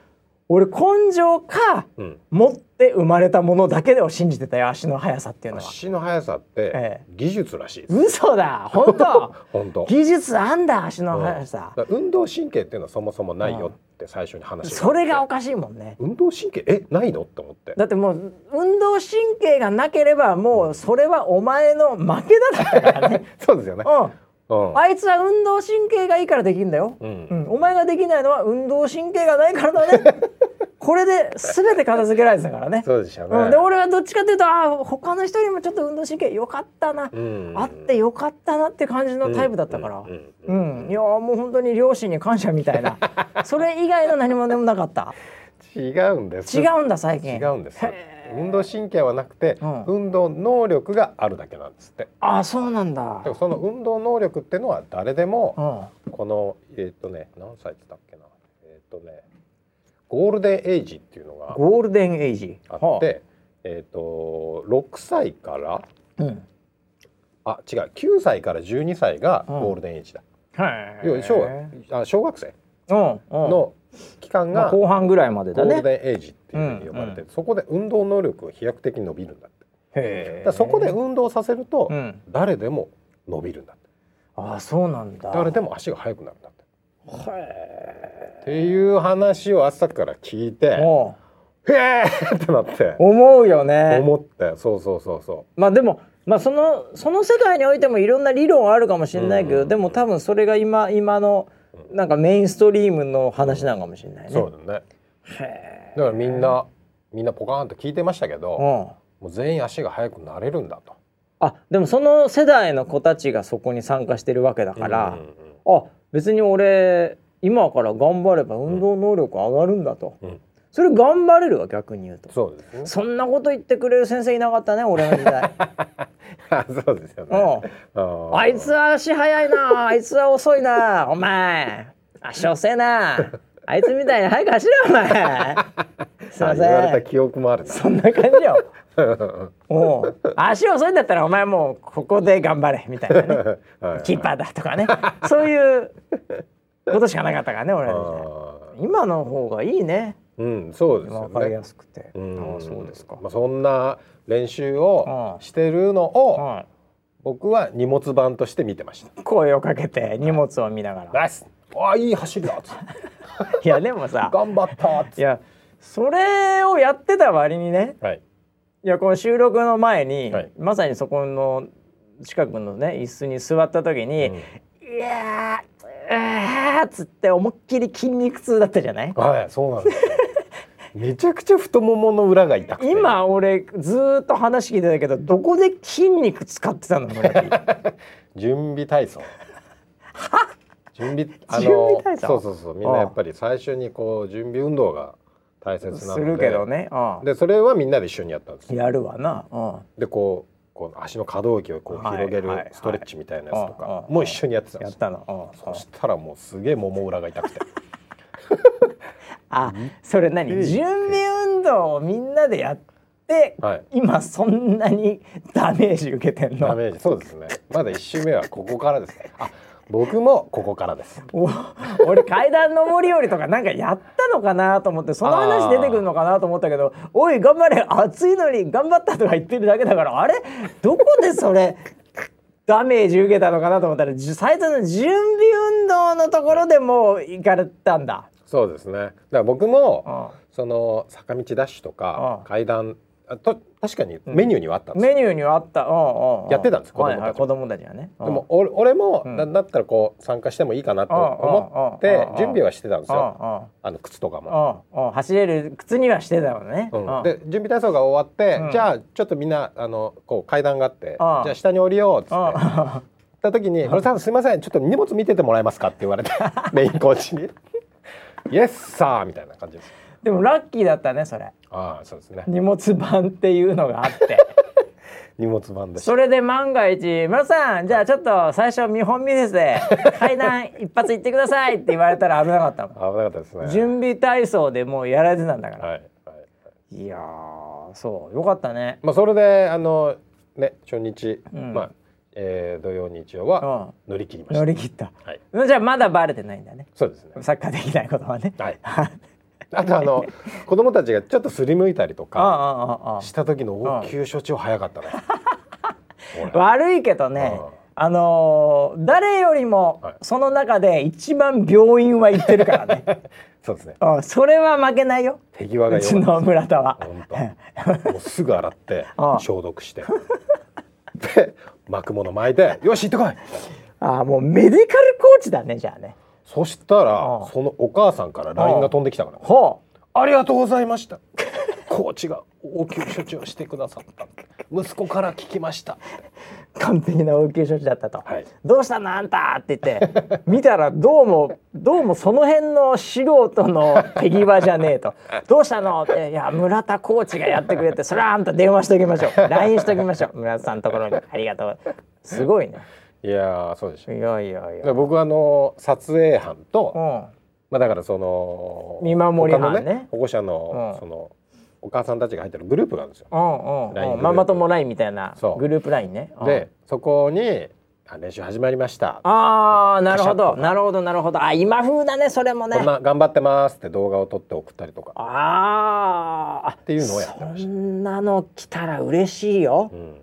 [SPEAKER 1] 俺根性か、持って生まれたものだけでを信じてたよ足の速さっていうのは。
[SPEAKER 2] 足の速さって技術らしいで
[SPEAKER 1] す、ええ、嘘だ本当。<laughs> 本当。技術あんだ足の速さ、
[SPEAKER 2] うん、運動神経っていうのはそもそもないよって最初に話
[SPEAKER 1] それがおかしいもんね。
[SPEAKER 2] 運動神経？えないの？って思って。
[SPEAKER 1] だってもう運動神経がなければもうそれはお前の負けだったからね。<laughs>
[SPEAKER 2] そうですよね、うん
[SPEAKER 1] あいつは運動神経がいいからできるんだよ、うん、うん、お前ができないのは運動神経がないからだね。<laughs> これで全て片付けられてたからね。
[SPEAKER 2] そうでしょうね、
[SPEAKER 1] うん、で俺はどっちかっていうとあ他の人よりもちょっと運動神経良かったな、うん、あって良かったなって感じのタイプだったから。うん。いやもう本当に両親に感謝みたいな。<laughs> それ以外の何もでもなかった。
[SPEAKER 2] 違うんです。
[SPEAKER 1] 違うんだ最近。
[SPEAKER 2] 違うんです運動神経はなくて、うん、運動能力があるだけなんですって。
[SPEAKER 1] あそうなんだ。
[SPEAKER 2] でもその運動能力っていうのは誰でも、うん、このえっ、ー、とね何歳って言ったっけな。えっ、ー、とねゴールデンエイジっていうのが
[SPEAKER 1] ゴールデンエイジ。
[SPEAKER 2] あって、はあ、えっ、ー、と6歳から、うん、あ違う9歳から12歳がゴールデンエイジだ、うん、要は小あ小学生の期間が、
[SPEAKER 1] まあ、後半ぐらいまでだね。
[SPEAKER 2] ゴールデンエイジっていうふうに呼ばれて、うん。うん、そこで運動能力が飛躍的に伸びるんだって。へそこで運動させると、うん、誰でも伸びるんだって。
[SPEAKER 1] ああそうなんだ。
[SPEAKER 2] 誰でも足が速くなるんだって。へっていう話を朝から聞いてへえってなって。
[SPEAKER 1] 思うよね。
[SPEAKER 2] 思ってそうそうそうそ
[SPEAKER 1] う。まあでもまあそのその世界においてもいろんな理論あるかもしれないけど、うんうん、でも多分それが今今のなんかメインストリームの話なのかもしれないね。
[SPEAKER 2] そうだね。だからみんなみんなポカーンと聞いてましたけど、うん、もう全員足が速くなれるんだと。
[SPEAKER 1] あでもその世代の子たちがそこに参加してるわけだから、うんうんうん、あ別に俺今から頑張れば運動能力上がるんだと、うん、それ頑張れるわ逆に言うと。
[SPEAKER 2] そうです、ね、
[SPEAKER 1] そんなこと言ってくれる先生いなかったね俺の時代。<laughs>
[SPEAKER 2] そうですよね、
[SPEAKER 1] うん、あいつは足速いなあいつは遅いなお前。足遅えな。あいつみたいに早く走れお前。
[SPEAKER 2] すいません。言われた記憶もある
[SPEAKER 1] そんな感じよ。<laughs> もう。足遅いんだったらお前もうここで頑張れみたいなね。<laughs> はい、キーパーだとかね。そういうことしかなかったからね俺今の方がいいね
[SPEAKER 2] うんそうですよね。
[SPEAKER 1] 分かりやすくて。うん。あそうですか、
[SPEAKER 2] まあ、そんな練習をしてるのを、はい、僕は荷物版として見てました。
[SPEAKER 1] 声をかけて荷物を見ながら「
[SPEAKER 2] ナあいい走りだ」
[SPEAKER 1] いやでもさ
[SPEAKER 2] 頑張った
[SPEAKER 1] いやそれをやってた割にね、はい、いやこの収録の前に、はい、まさにそこの近くのね椅子に座った時に「うん、いやーっつって思いっきり筋肉痛だったじゃない？
[SPEAKER 2] はいそうなんですめちゃくちゃ太ももの裏が痛くて。
[SPEAKER 1] 今俺ずっと話聞いてたけどどこで筋肉使ってたの？<laughs>
[SPEAKER 2] 準備体操。
[SPEAKER 1] は？
[SPEAKER 2] 準備あのそうそうそう。みんなやっぱり最初にこう準備運動が大切な
[SPEAKER 1] するけどね。
[SPEAKER 2] でそれはみんなで一緒にやったんです
[SPEAKER 1] やるわな。
[SPEAKER 2] でこうこう足の可動域をこう広げるストレッチみたいなやつとかもう一緒にやってたんですよ。そしたらもうすげえもも裏が痛くて <laughs>
[SPEAKER 1] あそれ何？準備運動をみんなでやってはい、今そんなにダメージ受けてんの？
[SPEAKER 2] ダメージそうですね。まだ一周目はここからですね。あ僕もここからです。
[SPEAKER 1] 俺階段上り下りとかなんかやったのかなと思ってその話出てくるのかなと思ったけど「おい頑張れ暑いのに頑張った」とか言ってるだけだからあれ？どこでそれダメージ受けたのかなと思ったら最初の準備運動のところでもう行かれたんだ。
[SPEAKER 2] そうですね。だから僕もその坂道ダッシュとか階段と確かにメニューにはあったんです、
[SPEAKER 1] メニューにはあった、
[SPEAKER 2] やってたんです子供たち,、
[SPEAKER 1] はいはい、子供たちはね、
[SPEAKER 2] でも俺俺も、だだったらこう参加してもいいかなと思って準備はしてたんですよ、あの靴とかも、
[SPEAKER 1] 走れる靴にはしてたのね、
[SPEAKER 2] で準備体操が終わって、じゃあちょっとみんなあのこう階段があって、じゃあ下に降りようっつって。った時に「森さんすいません。ちょっと荷物見ててもらえますか?」って言われて <laughs> メインコーチに「イエスさー」みたいな感じです。
[SPEAKER 1] でもラッキーだったねそれ。
[SPEAKER 2] ああそうですね。
[SPEAKER 1] 荷物版っていうのがあって。<laughs>
[SPEAKER 2] 荷物版で
[SPEAKER 1] それで万が一「村さんじゃあちょっと最初見本見せて階段一発行ってください」って言われたら危なかった
[SPEAKER 2] の危なかったですね。
[SPEAKER 1] 準備体操でもうやられてたんだから、はいはい、いやそうよかったね。
[SPEAKER 2] まあそれであのね初日、うん、まあえー、土曜日曜は乗り切りました、
[SPEAKER 1] 乗り切った、はい、じゃあまだバレてないんだね。
[SPEAKER 2] そうですね。
[SPEAKER 1] サッカーできないことはね。はい。<laughs>
[SPEAKER 2] あとあの子供たちがちょっとすりむいたりとかした時の応急処置は早かったね。
[SPEAKER 1] 悪いけどね、あのー、誰よりもその中で一番病院は行ってるからね。<laughs>
[SPEAKER 2] そうですね。
[SPEAKER 1] それは負けないよ。
[SPEAKER 2] 手際がう
[SPEAKER 1] ちの村田は。
[SPEAKER 2] もうすぐ洗って消毒して、で巻くもの巻いてよし行ってこい。
[SPEAKER 1] ああもうメディカルコーチだねじゃあね。
[SPEAKER 2] そしたらそのお母さんから LINE が飛んできたから、はあ、ありがとうございましたコーチが応急処置をしてくださった。息子から聞きました。
[SPEAKER 1] 完璧な応急処置だったと、はい、どうしたの？あんた！って言って見たらどうもどうもその辺の素人の手際じゃねえと。どうしたの？っていや村田コーチがやってくれてそれはあんた電話しときましょう。LINE しときましょう。村田さんのところに。ありがとう。すごいね。
[SPEAKER 2] いやそうでしょ
[SPEAKER 1] いやいやいや。
[SPEAKER 2] 僕あの撮影班と、うん、まあだからその
[SPEAKER 1] 見守り班ね、ね、
[SPEAKER 2] 保護者の、うん、そのお母さんたちが入ってるグループがあるんですよ、
[SPEAKER 1] うんうん、ママ友ラインみたいなグループラインね。
[SPEAKER 2] でそこに練習始まりました。
[SPEAKER 1] ああなるほど。なるほどなるほど。あ今風だねそれもね。
[SPEAKER 2] 頑張ってますって動画を撮って送ったりとか。
[SPEAKER 1] あ
[SPEAKER 2] あっていうのをやってました。そ
[SPEAKER 1] んなの来たら嬉しいよ、うん、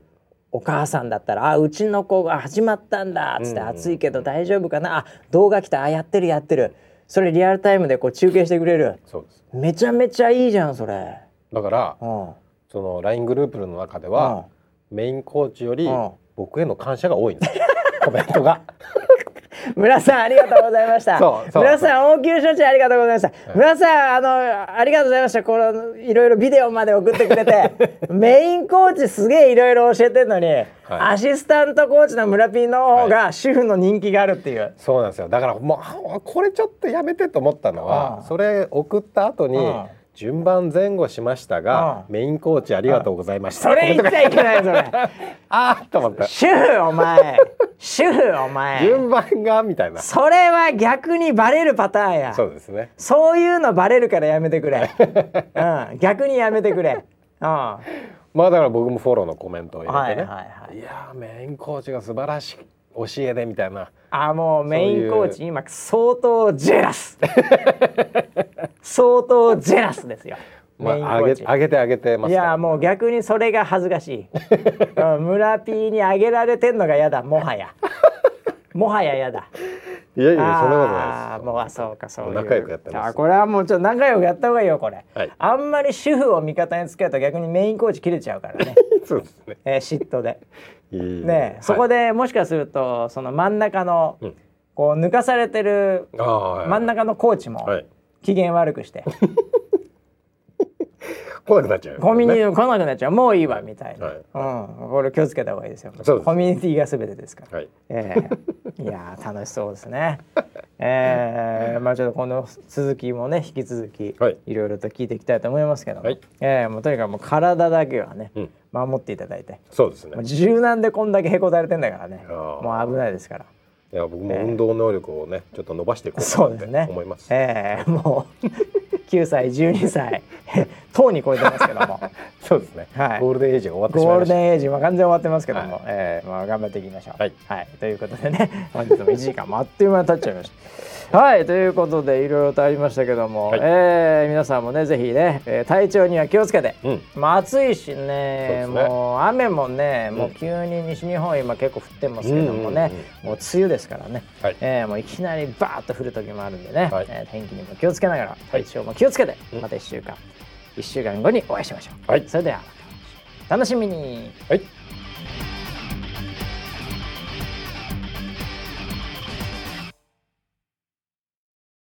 [SPEAKER 1] お母さんだったら「あうちの子が始まったんだ」っつって「暑いけど大丈夫かな。あ動画来た。あやってるやってる」それリアルタイムでこう中継してくれる。
[SPEAKER 2] そうです。
[SPEAKER 1] めちゃめちゃいいじゃんそれ
[SPEAKER 2] だから、うん、その LINE グループの中では、うん、メインコーチより僕への感謝が多いんですコメントが。<laughs>
[SPEAKER 1] 村さんありがとうございました。村さん応急処置ありがとうございました、はい、村さんあのありがとうございました。このいろいろビデオまで送ってくれて。<laughs> メインコーチすげえいろいろ教えてんのに、はい、アシスタントコーチの村ピーの方が主婦の人気があるっていう、はい、
[SPEAKER 2] そうなんですよ。だからもうこれちょっとやめてと思ったのはそれ送った後に、順番前後しましたが、メインコーチありがとうございました。
[SPEAKER 1] それ言っちゃいけないそれ。<laughs>
[SPEAKER 2] ああと思った。
[SPEAKER 1] 主婦お前、主婦お前。
[SPEAKER 2] 順番がみたいな。
[SPEAKER 1] それは逆にバレるパターンや。
[SPEAKER 2] そうですね。
[SPEAKER 1] そういうのバレるからやめてくれ。<laughs> うん、逆にやめてくれ。うん。ま
[SPEAKER 2] あだから僕もフォローのコメントを入れてね。はいはいはい、いやメインコーチが素晴らしい。教えでみたいな。
[SPEAKER 1] あもうメインコーチ今相当ジェラス。<laughs> 相当ジェラスですよ。
[SPEAKER 2] まあ、上げ上げて上げてます、
[SPEAKER 1] いやもう逆にそれが恥ずかしい、<laughs> うん、村 P に上げられてんのが嫌だもはやもはや嫌だ。
[SPEAKER 2] いやいやそんなことないです。あ
[SPEAKER 1] もうあそうかそう
[SPEAKER 2] 仲良くやってます。
[SPEAKER 1] これはもうちょっと仲良くやった方がいいよこれ、はい、あんまり主婦を味方につけると逆にメインコーチ切れちゃうからね。<laughs>
[SPEAKER 2] そうですね、
[SPEAKER 1] えー、嫉妬で。いい。ね、ね、そこでもしかするとその真ん中の、うん、こう抜かされてる真ん中のコーチも機嫌悪くして、<laughs>
[SPEAKER 2] 来なくなっちゃう、
[SPEAKER 1] コミュニティ来なくなっちゃう。もういいわみたいな、はい、うん、これ気をつけた方がいいですよ。コミュニティが全てですから、はい、えー、いや楽しそうですね。えー、まあちょっとこの続きもね引き続き、はい、いろいろと聞いていきたいと思いますけども、はい、えー、もうとにかくもう体だけはね、うん、守っていただいて。
[SPEAKER 2] そうですね。
[SPEAKER 1] 柔軟でこんだけへこたれてんだからね。もう危ないですから。
[SPEAKER 2] いや僕も運動能力をね、えー、ちょっと伸ばしていこうと思います。
[SPEAKER 1] ええ。ー、もう9歳12歳 <laughs> とうに超えてますけども。<laughs>
[SPEAKER 2] そうですね、はい、ゴールデンエイジが終わって
[SPEAKER 1] ゴールデンエイジは完全終わってますけども、はい、えー、まあ、頑張っていきましょう、はい、はい、ということでね本日も1時間もあっという間に経っちゃいましたはいということでいろいろとありましたけども、はい、えー、皆さんもねぜひね、えー、体調には気をつけて、うん、まあ暑いしね、ね、もう雨もね、もう急に西日本今結構降ってますけどもね、もう梅雨ですからね、はい、えー、もういきなりバーッと降る時もあるんでね、はい、えー、天気にも気をつけながら体調も気をつけて、また1週間1週間後にお会いしましょう。はい、それでは楽しみに。
[SPEAKER 2] はい